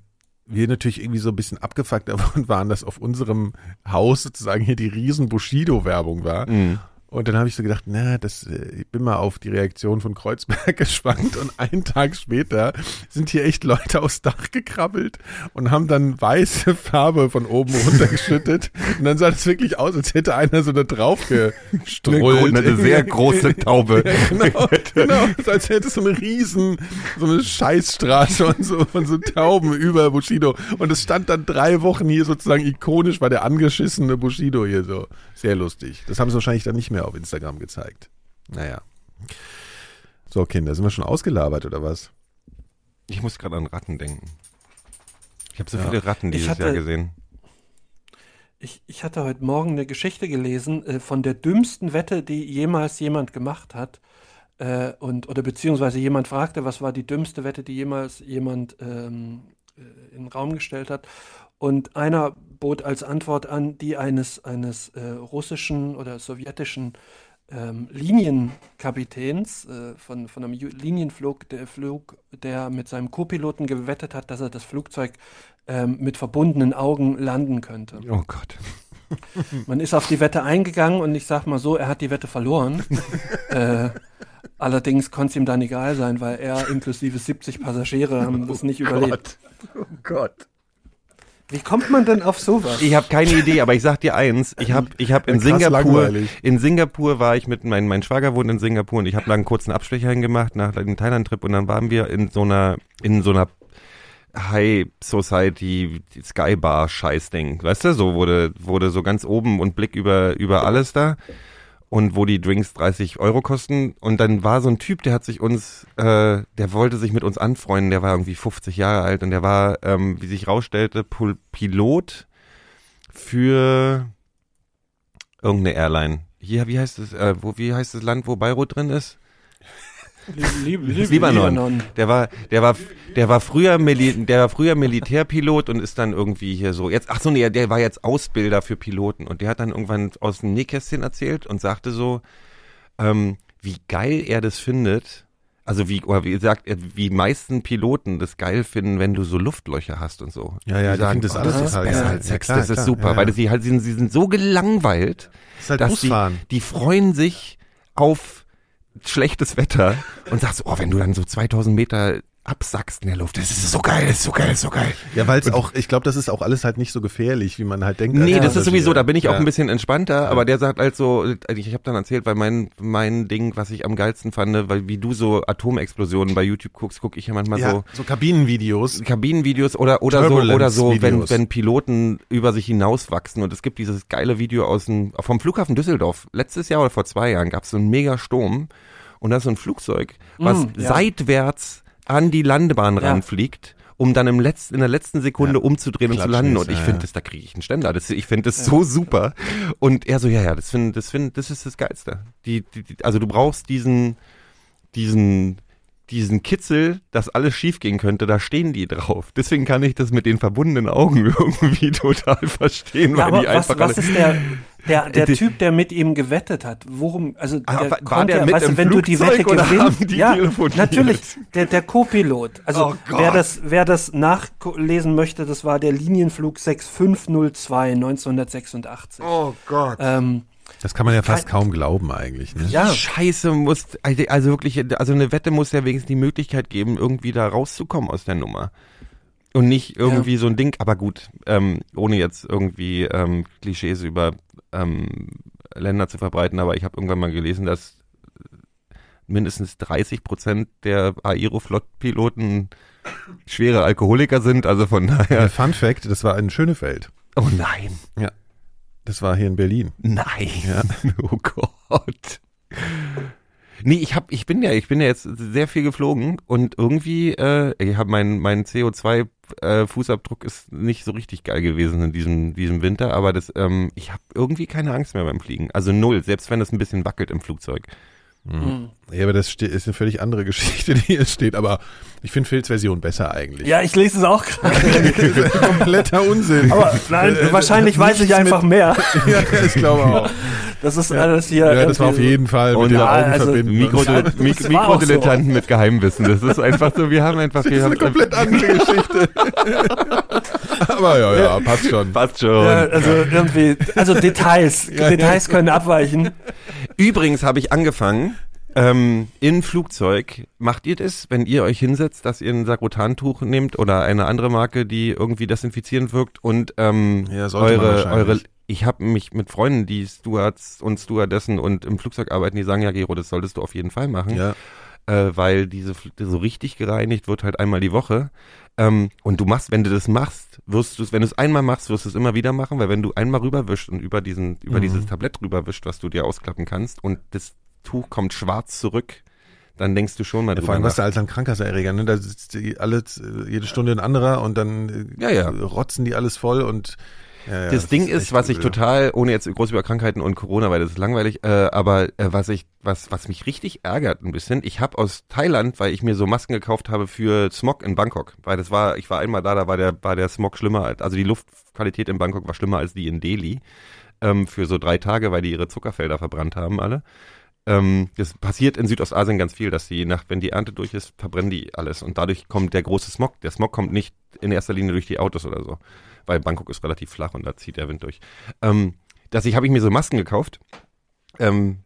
wir natürlich irgendwie so ein bisschen abgefuckt davon waren, dass auf unserem Haus sozusagen hier die riesen Bushido-Werbung war. Mhm. Und dann habe ich so gedacht, na, das, äh, ich bin mal auf die Reaktion von Kreuzberg gespannt. Und einen Tag später sind hier echt Leute aufs Dach gekrabbelt und haben dann weiße Farbe von oben runtergeschüttet. Und dann sah das wirklich aus, als hätte einer so da drauf gestrollt. Eine sehr große Taube. Ja, genau, genau. Als hätte es so eine riesen, so eine Scheißstraße und so, von so Tauben über Bushido. Und es stand dann drei Wochen hier sozusagen ikonisch, war der angeschissene Bushido hier so. Sehr lustig. Das haben sie wahrscheinlich dann nicht mehr auf Instagram gezeigt. Naja. So, Kinder, sind wir schon ausgelabert oder was? Ich muss gerade an Ratten denken. Ich habe so Ja. viele Ratten Ich dieses hatte- Jahr gesehen. Ich, ich hatte heute Morgen eine Geschichte gelesen äh, von der dümmsten Wette, die jemals jemand gemacht hat. Äh, und, oder beziehungsweise jemand fragte, was war die dümmste Wette, die jemals jemand ähm, äh, in den Raum gestellt hat. Und einer bot als Antwort an, die eines, eines äh, russischen oder sowjetischen ähm, Linienkapitäns äh, von, von einem Linienflug, der, Flug, der mit seinem Co-Piloten gewettet hat, dass er das Flugzeug ähm, mit verbundenen Augen landen könnte. Oh Gott. Man ist auf die Wette eingegangen und ich sag mal so, er hat die Wette verloren. äh, allerdings konnte es ihm dann egal sein, weil er inklusive 70 Passagiere haben das nicht überlebt. Oh Gott. Wie kommt man denn auf sowas? Ich habe keine Idee, aber ich sag dir eins, ich habe ich hab in Ja, krass Singapur langweilig. in Singapur war ich mit mein mein Schwager wohnt in Singapur und ich habe da einen kurzen Abstecher hingemacht nach dem Thailand Trip und dann waren wir in so einer in so einer High Society Sky Bar Scheißding, weißt du, so wurde wurde so ganz oben und Blick über über alles da und wo die Drinks 30 Euro kosten und dann war so ein Typ, der hat sich uns, äh, der wollte sich mit uns anfreunden, der war irgendwie 50 Jahre alt und der war, ähm, wie sich rausstellte, Pol Pilot für irgendeine Airline. Hier, wie heißt es, äh, wo, wie heißt das Land, wo Beirut drin ist? Lieb, lieb, Libanon. Der war, der war, der war früher, Mili der war früher Militärpilot und ist dann irgendwie hier so. Jetzt, ach so, nee, der war jetzt Ausbilder für Piloten und der hat dann irgendwann aus dem Nähkästchen erzählt und sagte so, ähm, wie geil er das findet. Also wie, oder wie sagt er, wie meisten Piloten das geil finden, wenn du so Luftlöcher hast und so. Ja, ja, die sagen, finden das oh, alles das ist total besser geil. als Ja, Sex, klar, das ist klar, super, ja, weil ja. sie halt, sie sind, sie sind so gelangweilt, Das ist halt dass die, Busfahren. die freuen sich auf schlechtes Wetter und sagst, oh, wenn du dann so 2000 Meter absackst in der Luft, das ist so geil, das ist so geil, das ist so geil. Ja, weil es auch, ich glaube, das ist auch alles halt nicht so gefährlich, wie man halt denkt. Nee, das ist sowieso, da bin ich auch Ja. ein bisschen entspannter, aber der sagt halt so, ich habe dann erzählt, weil mein mein Ding, was ich am geilsten fand, weil wie du so Atomexplosionen bei YouTube guckst, gucke ich ja manchmal Ja, so so Kabinenvideos. Kabinenvideos oder oder so oder so, wenn wenn Piloten über sich hinauswachsen und es gibt dieses geile Video aus dem vom Flughafen Düsseldorf letztes Jahr oder vor zwei Jahren gab es so einen Megasturm und da ist so ein Flugzeug, was Mm, ja. seitwärts an die Landebahn Ja. ranfliegt. Um dann im letzten, in der letzten Sekunde Ja. umzudrehen und zu landen. Und ich ja, finde ja. das, da kriege ich einen Ständer. Das, ich finde das so super. Und er so, ja, ja, das finde, das finde, das ist das Geilste. Die, die, die, also du brauchst diesen, diesen, diesen Kitzel, dass alles schief gehen könnte, da stehen die drauf. Deswegen kann ich das mit den verbundenen Augen irgendwie total verstehen, Ja, weil die was, einfach was ist der, der, der Die- Typ, der mit ihm gewettet hat? Worum, also Ah, der war- konnte, der mit weißt im du, wenn du die Flugzeug Wette gewinnst, haben die ja, natürlich, der, der Co-Pilot. Also Oh wer das, wer das nachlesen möchte, das war der Linienflug 6502 1986. Oh Gott. Ähm, Das kann man ja fast kaum glauben eigentlich. Ne? ja, Scheiße muss, also also wirklich, also eine Wette muss ja wenigstens die Möglichkeit geben, irgendwie da rauszukommen aus der Nummer. Und nicht irgendwie so ein Ding, aber gut, ähm, ohne jetzt irgendwie ähm, Klischees über ähm, Länder zu verbreiten, aber ich habe irgendwann mal gelesen, dass mindestens 30 Prozent der Aeroflot-Piloten schwere Alkoholiker sind, also von Ja. daher. Fun Fact, das war in Schönefeld. Oh nein, Das war hier in Berlin. nein, Ja. oh Gott. Nee, ich hab, ich bin ja, ich bin ja jetzt sehr viel geflogen und irgendwie, äh, ich habe mein mein CO2 äh, Fußabdruck ist nicht so richtig geil gewesen in diesem diesem Winter, aber das, ähm, ich habe irgendwie keine Angst mehr beim Fliegen, also null, selbst wenn es ein bisschen wackelt im Flugzeug. Mhm. Ja, aber das ist eine völlig andere Geschichte, die hier steht. Aber ich finde Phils Version besser eigentlich. ja, ich lese es auch gerade. das ist kompletter Unsinn. Aber nein, Äh, wahrscheinlich weiß ich einfach mehr. ja, ich glaube auch. Das ist alles hier. Ja, das war auf jeden Fall mit Und den Augen also verbinden. So. Mikrodilettanten mit Geheimwissen. Das ist einfach so, wir haben einfach, das ist eine komplett andere Geschichte. Aber ja, ja, passt schon. passt schon. Ja, also irgendwie, also Details, Details können abweichen. Übrigens habe ich angefangen, ähm, in Flugzeug, macht ihr das, wenn ihr euch hinsetzt, dass ihr ein Sakrotantuch nehmt oder eine andere Marke, die irgendwie desinfizierend wirkt und ähm, Ja, eure, eure, ich habe mich mit Freunden, die Stewards und Stewardessen und im Flugzeug arbeiten, die sagen, ja Gero, das solltest du auf jeden Fall machen, Ja. äh, weil diese so richtig gereinigt wird halt einmal die Woche. Ähm, und du machst, wenn du das machst, wirst du es, wenn du es einmal machst, wirst du es immer wieder machen, weil wenn du einmal rüberwischst und über diesen, über Mhm. dieses Tablett rüberwischst, was du dir ausklappen kannst und das Tuch kommt schwarz zurück, dann denkst du schon mal Ja, drüber vor allem nach. was da als ein Krankenhauserreger, ne? Da sitzt die alle jede Stunde ein anderer und dann äh, Ja, ja. rotzen die alles voll und ja, ja, das Ding ist, echt was ich total, ohne jetzt groß über Krankheiten und Corona, weil das ist langweilig, äh, aber äh, was ich, was, was mich richtig ärgert ein bisschen, ich habe aus Thailand, weil ich mir so Masken gekauft habe für Smog in Bangkok, weil das war, ich war einmal da, da war der, war der Smog schlimmer, als, also die Luftqualität in Bangkok war schlimmer als die in Delhi, ähm, für so drei Tage, weil die ihre Zuckerfelder verbrannt haben alle. Ähm, das passiert in Südostasien ganz viel, dass die nach, wenn die Ernte durch ist, verbrennen die alles und dadurch kommt der große Smog. Der Smog kommt nicht in erster Linie durch die Autos oder so, weil Bangkok ist relativ flach und da zieht der Wind durch. Ähm, dass ich habe ich mir so Masken gekauft ähm,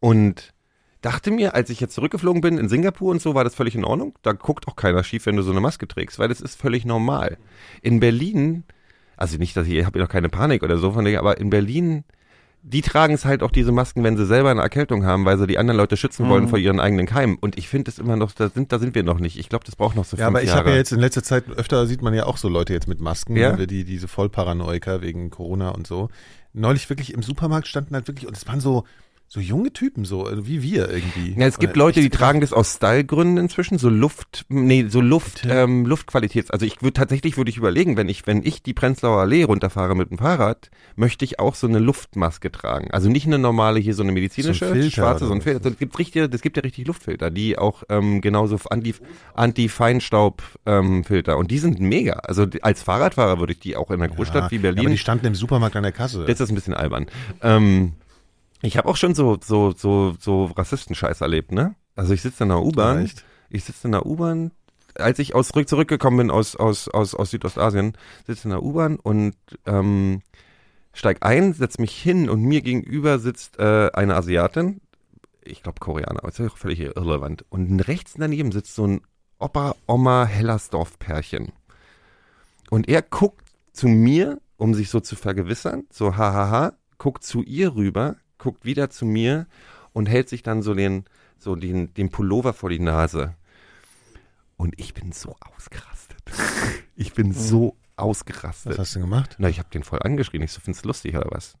und dachte mir, als ich jetzt zurückgeflogen bin in Singapur und so, war das völlig in Ordnung. Da guckt auch keiner schief, wenn du so eine Maske trägst, weil das ist völlig normal. In Berlin, also nicht, dass ich, ich habe noch keine Panik oder so von dir, aber in Berlin, die tragen es halt auch diese Masken, wenn sie selber eine Erkältung haben, weil sie die anderen Leute schützen wollen Mhm. vor ihren eigenen Keimen. Und ich finde es immer noch, da sind, da sind wir noch nicht. Ich glaube, das braucht noch so Ja, fünf aber ich Jahre. habe ja jetzt in letzter Zeit öfter sieht man ja auch so Leute jetzt mit Masken, Ja? die diese Vollparanoiker wegen Corona und so. Neulich wirklich im Supermarkt standen halt wirklich und es waren so so junge Typen, so äh, wie wir irgendwie. Ja, es gibt Oder Leute, die tragen das aus Stylegründen inzwischen, so Luft, nee, so Luft, Bitte? ähm, Luftqualitäts. Also ich würde tatsächlich würde ich überlegen, wenn ich, wenn ich die Prenzlauer Allee runterfahre mit dem Fahrrad, möchte ich auch so eine Luftmaske tragen. Also nicht eine normale hier, so eine medizinische, So ein schwarze, so ein Filter. Also Es gibt richtig, das gibt ja richtig Luftfilter, die auch ähm, genauso anti, Anti-Feinstaub ähm, Filter. Und die sind mega. Also als Fahrradfahrer würde ich die auch in einer Großstadt Ja, wie Aber Berlin die standen im Supermarkt an der Kasse. Jetzt ist ein bisschen albern. Ähm, ich habe auch schon so so so so Rassistenscheiß erlebt, ne? Also ich sitze in der U-Bahn. Ich sitze in der U-Bahn. Als ich aus zurück zurückgekommen bin aus aus aus aus Südostasien, sitze in der U-Bahn und ähm, steig ein, setz mich hin und mir gegenüber sitzt äh, eine Asiatin. Ich glaube Koreaner, aber ist ja auch völlig irrelevant. Und rechts daneben sitzt so ein Opa Oma Hellersdorf Pärchen. Und er guckt zu mir, um sich so zu vergewissern, so hahaha, guckt zu ihr rüber, guckt wieder zu mir und hält sich dann so den, so den, den Pullover vor die Nase. Und ich bin so ausgerastet. Ich bin so Was ausgerastet. hast du gemacht? Na, ich habe den voll angeschrien. Ich so, findest du lustig oder was?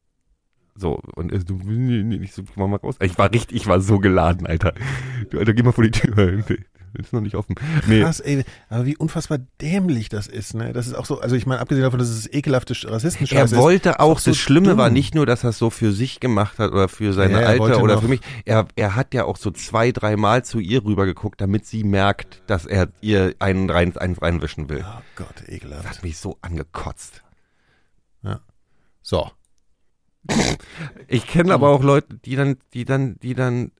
So, und er so, nee, nee, ich so, komm mal raus. Ich war richtig, ich war so geladen, Alter. Du, Alter, geh mal vor die Tür. Ist noch nicht offen. Nee. Krass, ey, aber wie unfassbar dämlich das ist, ne? Das ist auch so, also ich meine, abgesehen davon, dass es ekelhafte Sch- Er Rassistenscheiße ist. wollte auch, auch so das Schlimme dumm. war nicht nur, dass er es so für sich gemacht hat oder für seine Ja, er wollte Alter oder noch- für mich. Er, er hat ja auch so zwei, dreimal zu ihr rübergeguckt, damit sie merkt, dass er ihr einen, rein, einen reinwischen will. Oh Gott, Das ekelhaft. hat mich so angekotzt. So. Ich kenne aber auch Leute, die dann, die dann, die dann,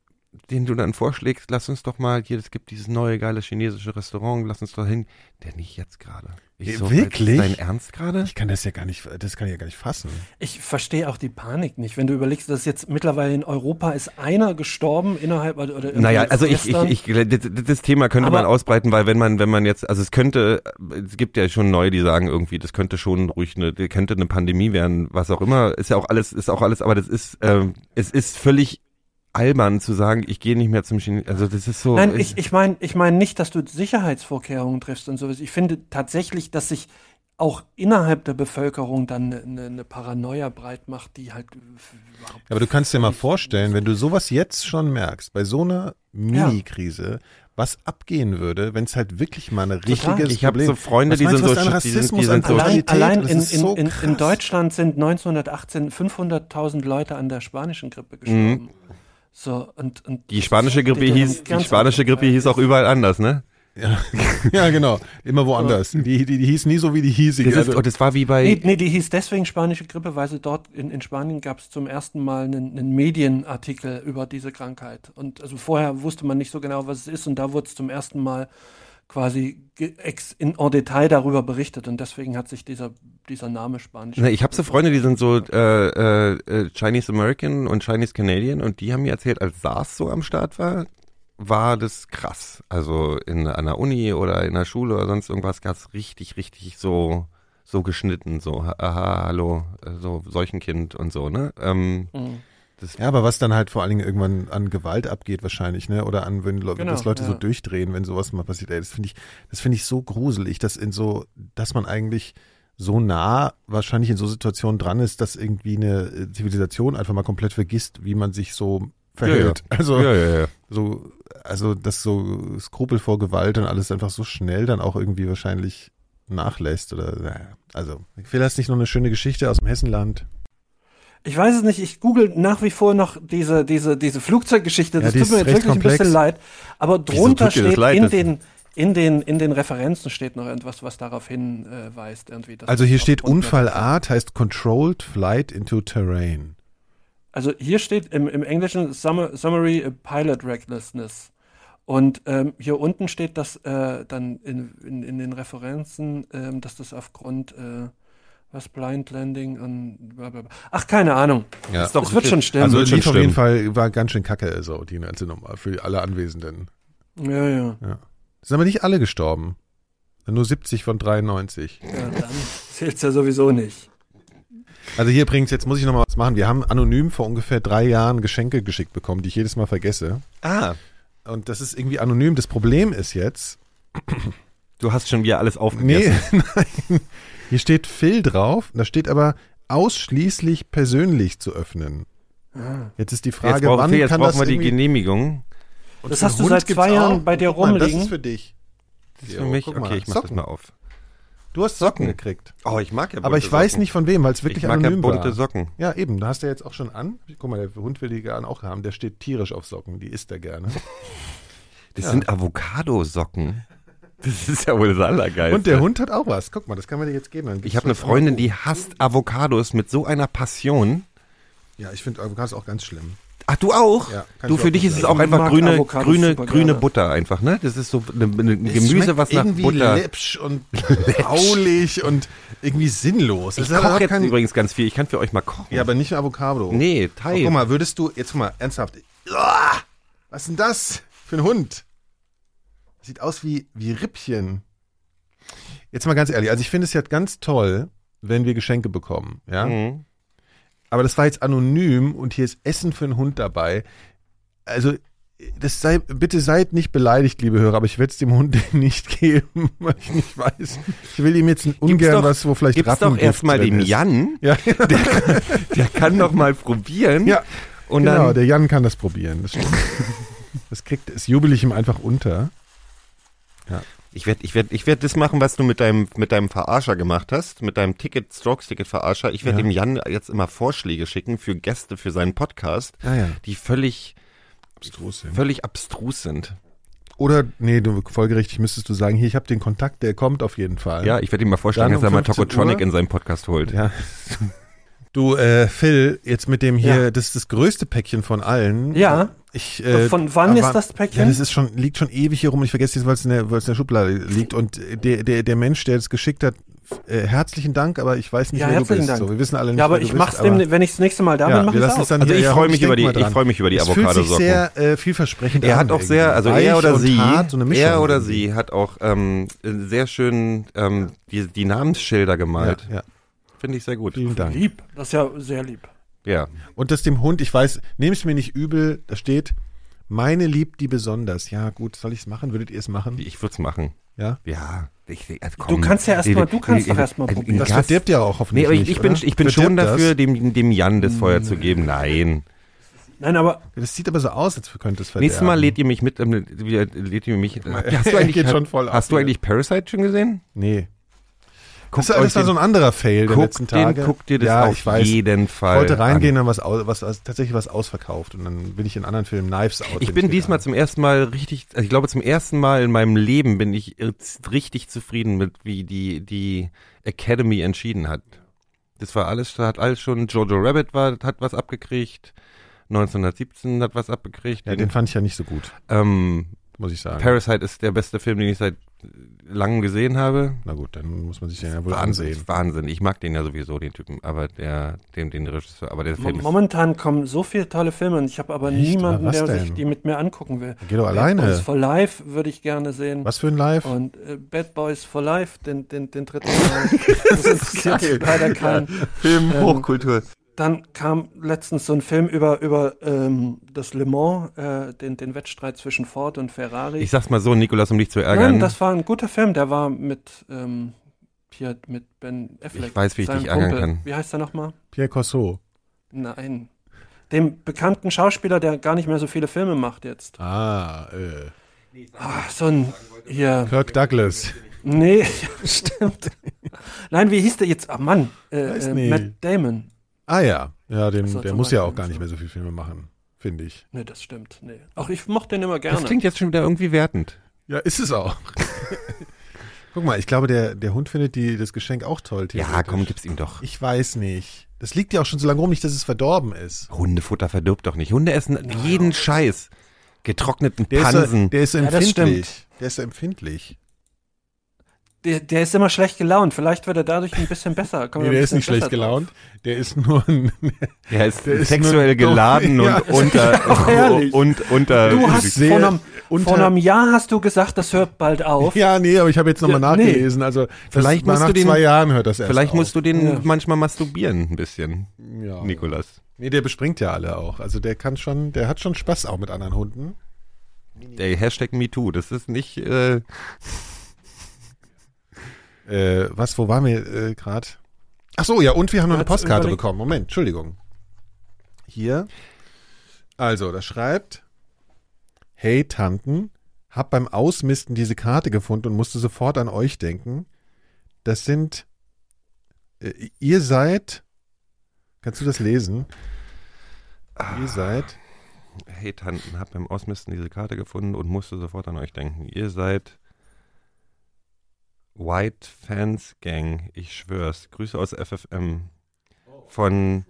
denen du dann vorschlägst, lass uns doch mal, hier, es gibt dieses neue geile chinesische Restaurant, lass uns doch hin. Der nicht jetzt gerade. Ich Ja, so, wirklich? Ist dein Ernst gerade? Ich kann das ja gar nicht, das kann ich ja gar nicht fassen. Ich verstehe auch die Panik nicht. Wenn du überlegst, dass jetzt mittlerweile in Europa ist einer gestorben innerhalb oder Naja, also ich, ich, ich, das, das Thema könnte Aber- man ausbreiten, weil wenn man, wenn man jetzt, also es könnte, es gibt ja schon neue, die sagen irgendwie, das könnte schon ruhig eine, könnte eine Pandemie werden, was auch immer, ist ja auch alles, ist auch alles, aber das ist, ähm, es ist völlig albern zu sagen, ich gehe nicht mehr zum Chinesen, also das ist so. Nein, ich, ich meine ich mein nicht, dass du Sicherheitsvorkehrungen triffst und sowas. Ich finde tatsächlich, dass sich auch innerhalb der Bevölkerung dann eine, eine, eine Paranoia breit macht, die halt überhaupt Aber du kannst dir mal vorstellen, wenn du sowas jetzt schon merkst, bei so einer Mini-Krise, was abgehen würde, wenn es halt wirklich mal ein richtiges Ich habe Problem so Freunde, Was die meinst sind so, an die sind, Rassismus, die sind so, Allein- Qualität, allein das in, ist so in, in, in. Deutschland sind 1918 500.000 Leute an der spanischen Grippe gestorben. So, und, und die spanische Grippe hieß, die spanische Grippe hieß auch überall anders, ne? Ja, ja, genau. Immer woanders. Die, die, die hieß nie so wie die hiesige. Das, ist, Also- und das war wie bei, Nee, nee, die hieß deswegen spanische Grippe, weil sie dort in, in Spanien gab es zum ersten Mal einen, einen Medienartikel über diese Krankheit. Und also vorher wusste man nicht so genau, was es ist, und da wurde es zum ersten Mal quasi in en Detail darüber berichtet. Und deswegen hat sich dieser, dieser Name spanisch. Na, ich habe so Freunde, die sind so äh, äh, äh, Chinese American und Chinese Canadian und die haben mir erzählt, als SARS so am Start war, war das krass. Also in einer Uni oder in der Schule oder sonst irgendwas gab's richtig, richtig so so geschnitten, so aha, hallo, so Seuchenkind und so, ne? Ähm, Mhm. Das, ja, aber was dann halt vor allen Dingen irgendwann an Gewalt abgeht wahrscheinlich, ne? Oder an, wenn Leute, Genau, dass Leute so ja. durchdrehen, wenn sowas mal passiert. Ey, das finde ich, das finde ich so gruselig, dass in so, dass man eigentlich so nah wahrscheinlich in so Situationen dran ist, dass irgendwie eine äh, Zivilisation einfach mal komplett vergisst, wie man sich so verhält. Also ja, ja, ja. so, also dass so Skrupel vor Gewalt und alles einfach so schnell dann auch irgendwie wahrscheinlich nachlässt oder naja. also vielleicht ist nicht nur eine schöne Geschichte aus dem Hessenland. Ich weiß es nicht, ich google nach wie vor noch diese, diese, diese Flugzeuggeschichte. Das die tut mir jetzt wirklich ein komplex. bisschen leid. Aber drunter steht leid? in den, in den, in den Referenzen steht noch etwas, was darauf hinweist. irgendwie, dass Also hier steht Unfallart heißt Controlled Flight into Terrain. Also hier steht im, im Englischen Summa- Summary äh, Pilot Recklessness. Und ähm, hier unten steht das äh, dann in, in, in den Referenzen, ähm, dass das aufgrund äh, was Blind Landing und bla bla bla. Ach, keine Ahnung. Ja. Ist doch Das wird schon stimmen. Also lief auf jeden stimmen. Fall, war ganz schön kacke, so die ganze Nummer für alle Anwesenden. ja, ja. Sind aber nicht alle gestorben. Nur 70 von 93. Ja, dann zählt's ja sowieso nicht. Also hier bringt's, jetzt muss ich noch mal was machen. Wir haben anonym vor ungefähr drei Jahren Geschenke geschickt bekommen, die ich jedes Mal vergesse. Ah, Und das ist irgendwie anonym. Das Problem ist jetzt, du hast schon wieder alles nee, aufgegessen. nein, hier steht Phil drauf, da steht aber ausschließlich persönlich zu öffnen. Jetzt ist die Jetzt, Frage, brauchen wann jetzt kann brauchen das wir die Genehmigung. Und Das hast du Hund seit zwei Jahren bei dir Guck mal, Das rumliegen. ist für dich. Das ist für mich. guck mal, Okay, ich mach das Socken. mal auf. Du hast Socken gekriegt. Oh, ich mag ja bunte Aber ich weiß Socken. nicht von wem, weil es wirklich ich mag ja bunte war. Socken. Ja, eben. Da hast du ja jetzt auch schon an. Guck mal, der Hund will die gerne auch haben. Der steht tierisch auf Socken. Die isst er gerne. Das sind Avocado-Socken. Das ist ja wohl das Allergeilste. Und der Hund hat auch was. Guck mal, das kann man dir jetzt geben. Ich habe eine Freundin, die hasst Avocados mit so einer Passion. Ja, ich finde Avocados auch ganz schlimm. Ach, du auch? Ja, du, ich für auch dich ist es auch einfach grüne, Avocados grüne, grüne. Butter einfach, ne? Das ist so Es Gemüse, was nach irgendwie Butter. läppsch und faulig und irgendwie sinnlos. Ich Das ist koche aber jetzt kein- übrigens ganz viel. Ich kann für euch mal kochen. Ja, aber nicht Avocado. nee, Oh, Teig. guck mal, würdest du, jetzt guck mal, ernsthaft. Was ist denn das für ein Hund? Sieht aus wie, wie Rippchen. Jetzt mal ganz ehrlich, also ich finde es ja ganz toll, wenn wir Geschenke bekommen, ja. Mhm. Aber das war jetzt anonym und hier ist Essen für einen Hund dabei. Also, das sei, bitte seid nicht beleidigt, liebe Hörer, aber ich werde es dem Hund nicht geben, weil ich nicht weiß. Ich will ihm jetzt ungern doch- was, wo vielleicht Gib's doch Rattengift erstmal dem ist. Jan. Ja, Der kann doch mal probieren. ja Und genau, dann. der Jan kann das probieren. Das, das kriegt, das jubel ich ihm einfach unter. Ich werde ich werd, ich werd das machen, was du mit deinem, mit deinem Verarscher gemacht hast, mit deinem Ticket, Strokes-Ticket-Verarscher. Ich werde Ja. dem Jan jetzt immer Vorschläge schicken für Gäste für seinen Podcast, Ah ja, die völlig, abstrus sind. völlig abstrus sind. Oder, nee, du, folgerichtig müsstest du sagen, hier, ich habe den Kontakt, der kommt auf jeden Fall. Ja, ich werde ihm mal vorschlagen, Dann dass er um mal 15 Tokotronic Uhr? in seinen Podcast holt. Ja. Du, äh, Phil, jetzt mit dem hier, Ja. das ist das größte Päckchen von allen. Ja. Ich, äh, Von wann aber- ist das Päckchen? Ja, das ist schon, liegt schon ewig hier rum. Ich vergesse jetzt, weil es in, der- weil es in der Schublade liegt. Und der, der, der Mensch, der es geschickt hat, äh, herzlichen Dank, aber ich weiß nicht, Ja, wer du bist. Dank. So, wir wissen alle nicht, Ja, aber ich bist, mach's dem, wenn ich das nächste Mal da ja, bin, mach wir ich's auch. dann Also ich ja, freue mich über die, ich freue mich über die Es fühlt sich Avocadosocken. sehr äh, vielversprechend Er hat auch sehr, also er oder sie, hart, so er oder sie hat auch ähm, sehr schön ähm, die, die Namensschilder gemalt. Ja, ja. Finde ich sehr gut. Vielen Dank. Lieb. Das ist ja sehr lieb. Ja. Und das dem Hund, ich weiß, nehmt es mir nicht übel, da steht, meine liebt die besonders. Ja, gut, soll ich es machen? Würdet ihr es machen? Ich würde es machen. Ja? Ja. Ich, also Du kannst ja erst mal- du kannst Äh, doch erst mal äh, probieren. Das verdirbt ja auch Nee, hoffentlich aber ich, nicht, ich bin, oder? ich bin schon dafür, das? dem, dem Jan das Feuer zu geben. Nein. Nein, aber Das sieht aber so aus, als könnte es verderben. Nächstes Mal lädt ihr mich mit, ähm, lädt ihr mich. mal, Hast du eigentlich, geht schon voll hast ab du eigentlich Parasite schon gesehen? Nee. Guckt das, euch das war den- so ein anderer Fail der letzten den, Tage. guckt dir das ja, auf ich weiß. jeden Ich Fall wollte reingehen, an. dann was, was, was tatsächlich was ausverkauft und dann bin ich in anderen Filmen Knives Out. Ich bin diesmal zum ersten Mal richtig, also ich glaube zum ersten Mal in meinem Leben bin ich richtig zufrieden mit, wie die, die Academy entschieden hat. Das war alles, hat alles schon, Jojo Rabbit war, hat was abgekriegt, 1917 hat was abgekriegt. Ja, den fand ich ja nicht so gut, ähm, muss ich sagen. Parasite ist der beste Film, den ich seit langem gesehen habe. Na gut, dann muss man sich den ja wohl Wahnsinn, ansehen. Wahnsinn. Ich mag den ja sowieso, den Typen, aber der, den, den Regisseur, aber der Film ist, momentan kommen so viele tolle Filme und ich habe aber Echt? niemanden, Aber der sich denn? die mit mir angucken will. Geh doch Bad alleine. Boys for Life würde ich gerne sehen. Was für ein Live? Und äh, Bad Boys for Life, den, den, den dritten Teil. Das interessiert leider keinen. Film ähm, Hochkultur. Dann kam letztens so ein Film über, über ähm, das Le Mans, äh, den, den Wettstreit zwischen Ford und Ferrari. Ich sag's mal so, Nikolas, um dich zu ärgern. Nein, das war ein guter Film. Der war mit, ähm, hier, mit Ben Affleck. Ich weiß, wie ich dich ärgern Kumpel. kann. Wie heißt er nochmal? Pierre Corso. Nein. Dem bekannten Schauspieler, der gar nicht mehr so viele Filme macht jetzt. Ah, äh. Ah, so ein, hier, Kirk Douglas. nee, stimmt. Nein, wie hieß der jetzt? Ah, Mann, äh, Weiß äh, nicht. Matt Damon. Ah ja, ja, den, der muss ja auch gar nicht so. mehr so viele Filme machen, finde ich. Nee, das stimmt. Nee. Auch ich mochte den immer gerne. Das klingt jetzt schon wieder irgendwie wertend. Ja, ist es auch. Guck mal, ich glaube, der, der Hund findet die, das Geschenk auch toll. Ja, komm, gib's ihm doch. Ich weiß nicht. Das liegt ja auch schon so lange rum, nicht, dass es verdorben ist. Hundefutter verdirbt doch nicht. Hunde essen jeden Scheiß. Getrockneten Der ist, Pansen. der ist so Ja, empfindlich. der ist so empfindlich. Der, der ist immer schlecht gelaunt. Vielleicht wird er dadurch ein bisschen besser. Nee, er der ist nicht schlecht gelaunt. Der ist nur ein. er ist der ist sexuell nur- geladen Ja. und unter Ehrlich. und unter Du hast sehr vor einem, unter- vor einem Jahr hast du gesagt, das hört bald auf. Ja, nee, aber ich habe jetzt nochmal Ja, nachgelesen. Also, Vielleicht musst nach du den- zwei Jahren hört das erst Vielleicht auf. musst du den Ja. manchmal masturbieren ein bisschen, ja. Nikolas. Nee, der bespringt ja alle auch. Also der kann schon, der hat schon Spaß auch mit anderen Hunden. Der Hashtag MeToo, das ist nicht äh, Äh, was, wo waren wir äh, gerade? Ach so, ja, und wir haben noch eine Postkarte überlegt- bekommen. Moment, Entschuldigung. hier. Also, da schreibt, hey Tanten, hab beim Ausmisten diese Karte gefunden und musste sofort an euch denken. Das sind, äh, ihr seid, kannst du das lesen? Ihr seid, Hey Tanten, hab beim Ausmisten diese Karte gefunden und musste sofort an euch denken. Ihr seid White Fans Gang, ich schwör's. Grüße aus FFM. Von,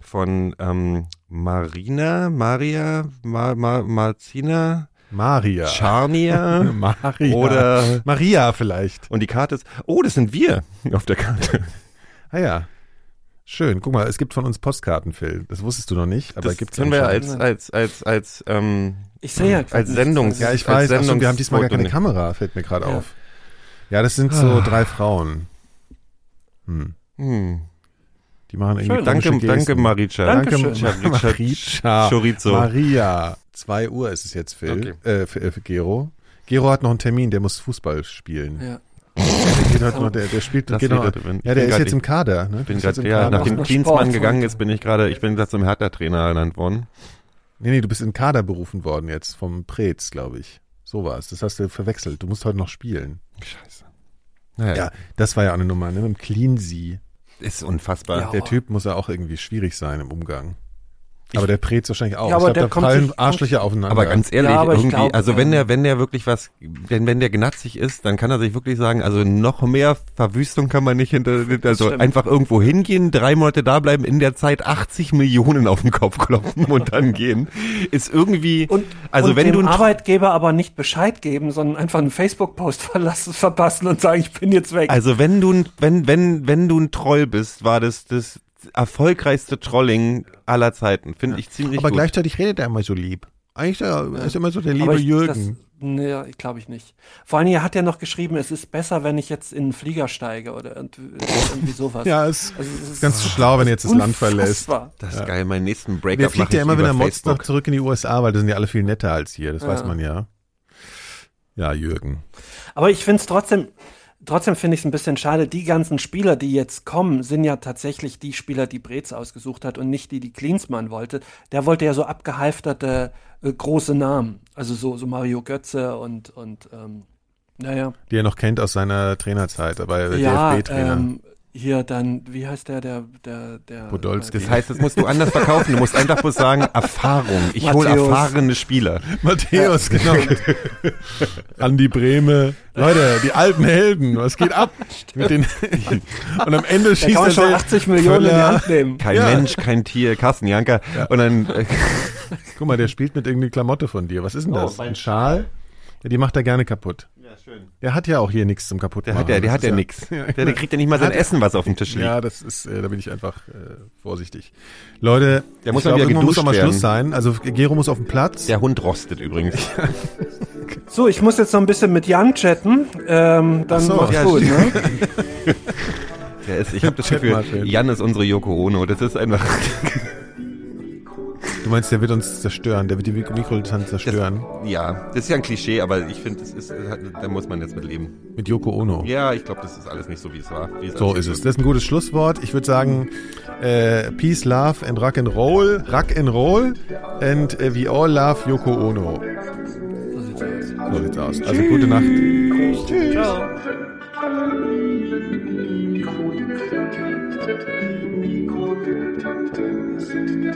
von ähm, Marina, Maria, Ma, Ma, Marzina, Maria. Charnia Maria. oder Maria vielleicht. und die Karte ist, oh, das sind wir auf der Karte. Ah ja. Schön. Guck mal, es gibt von uns Postkarten, Phil. Das wusstest du noch nicht, aber Das gibt's können wir als, als, als, als, ähm, Ich sehe ja als nichts. Sendungs- Ja, ich weiß. Ach so, wir haben diesmal gar keine Kamera, fällt mir gerade Ja. auf. Ja, das sind so drei Frauen. Hm. hm. Die machen irgendwie Schön. Danke, danke. Marica. Danke. Marica. Chorizo. Maria. Zwei Uhr ist es jetzt, Phil. Äh, für, äh, für Gero. Gero hat noch einen Termin, der muss Fußball spielen. Ja. Der, geht heute noch, der, der spielt, Das geht noch, ja, der ist grad jetzt im Kader. Ne? Ich bin im ja, Kader. nachdem Klinsmann gegangen ist, bin ich gerade, ich bin gerade zum Hertha-Trainer ernannt worden. Nee, nee, du bist in den Kader berufen worden jetzt vom Preetz, glaube ich. So war es. Das hast du verwechselt. Du musst heute noch spielen. Scheiße. Naja, Ja, das war ja auch eine Nummer, ne? Mit dem Cleansee. ist unfassbar. Ja. Der Typ muss ja auch irgendwie schwierig sein im Umgang. Aber der Preetz wahrscheinlich auch. Ja, aber ich der glaube, da kommt fallen sich- Arschlöcher aufeinander. Aber ganz ehrlich, Ja, aber irgendwie, glaub, also wenn ähm, der, wenn der wirklich was, denn wenn der gnatzig ist, dann kann er sich wirklich sagen, also noch mehr Verwüstung kann man nicht hinter, also stimmt. einfach irgendwo hingehen, drei Monate da bleiben, in der Zeit 80 Millionen auf den Kopf klopfen und dann gehen, ist irgendwie, Und, also und wenn dem du ein Arbeitgeber aber nicht Bescheid geben, sondern einfach einen Facebook-Post verlassen, verpassen und sagen, ich bin jetzt weg. Also wenn du ein, wenn, wenn, wenn du ein Troll bist, war das das erfolgreichste Trolling aller Zeiten. Finde ich ziemlich aber gut. gleichzeitig redet er immer so lieb. Eigentlich ist immer so der liebe ich, Jürgen. Das, nee, ich glaube ich nicht. Vor allem, er hat ja noch geschrieben, es ist besser, wenn ich jetzt in einen Flieger steige oder irgendwie sowas. ja, ist Also, es ist ganz schlau, wenn er jetzt das Land verlässt. das ist geil. Meinen nächsten Breakup Der fliegt ja immer, wenn er motzt, noch zurück in die USA, weil da sind ja alle viel netter als hier. Das Ja. weiß man ja. Ja, Jürgen. Aber ich finde es trotzdem, trotzdem finde ich es ein bisschen schade. Die ganzen Spieler, die jetzt kommen, sind ja tatsächlich die Spieler, die Brez ausgesucht hat und nicht die, die Klinsmann wollte. Der wollte ja so abgehalfterte äh, große Namen. Also so, so Mario Götze und, und ähm, naja. Die er noch kennt aus seiner Trainerzeit, aber Ja, DFB-Trainer. ähm, hier dann, wie heißt der, der, der, der. Podolski. Das heißt, das musst du anders verkaufen. Du musst einfach bloß sagen, Erfahrung. Ich hole erfahrene Spieler. Matthäus, genau. Andi Brehme. Leute, die alten Helden, was geht ab? Mit den und am Ende da schießt kann man er schon der 80 Millionen in die Völler. Hand nehmen. Kein Ja. Mensch, kein Tier, Carsten Janker. Und dann, äh, Guck mal, der spielt mit irgendeiner Klamotte von dir. Was ist denn das? Ein Schal? Ja, die macht er gerne kaputt. Schön. Der hat ja auch hier nichts zum kaputt Der hat ja, der hat ja nix. Der, der kriegt ja nicht mal sein Essen, was auf dem Tisch liegt. Ja, das ist, äh, da bin ich einfach äh, vorsichtig. Leute, Der muss ich mal wieder irgendwann muss auch mal geduscht Schluss sein. Also Gero muss auf den Platz. Der Hund rostet übrigens. So, ich muss jetzt noch ein bisschen mit Jan chatten. Ähm, dann so, mach's ja, gut, ne? Der ist, ich habe das Gefühl. Jan ist unsere Yoko Ono. Das ist einfach. Du meinst, der wird uns zerstören, der wird die Mik- Mikrodistanz zerstören. Ja, das ist ja ein Klischee, aber ich finde, das ist, da muss man jetzt mit leben. Mit Yoko Ono. Ja, ich glaube, das ist alles nicht so, wie es war. Wie So alles ist es. Das ist ein gutes Schlusswort. Ich würde sagen, äh, Peace, Love and Rock and Roll. Rock and Roll. And äh, we all love Yoko Ono. So sieht's aus. So sieht's aus. Also gute Nacht. Ciao. Mikrodilettanten sind der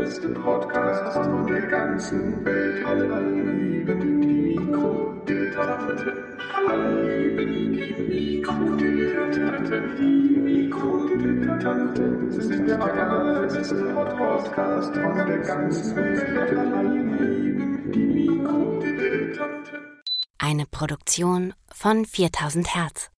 allerbeste Podcast von der ganzen Welt. Alle lieben die Mikrodilettanten. Alle lieben die Mikrodilettanten. Die Mikrodilettanten sind der allerbeste Podcast von der ganzen Welt. Alle lieben die Mikrodilettanten. Eine Produktion von 4000 Hertz.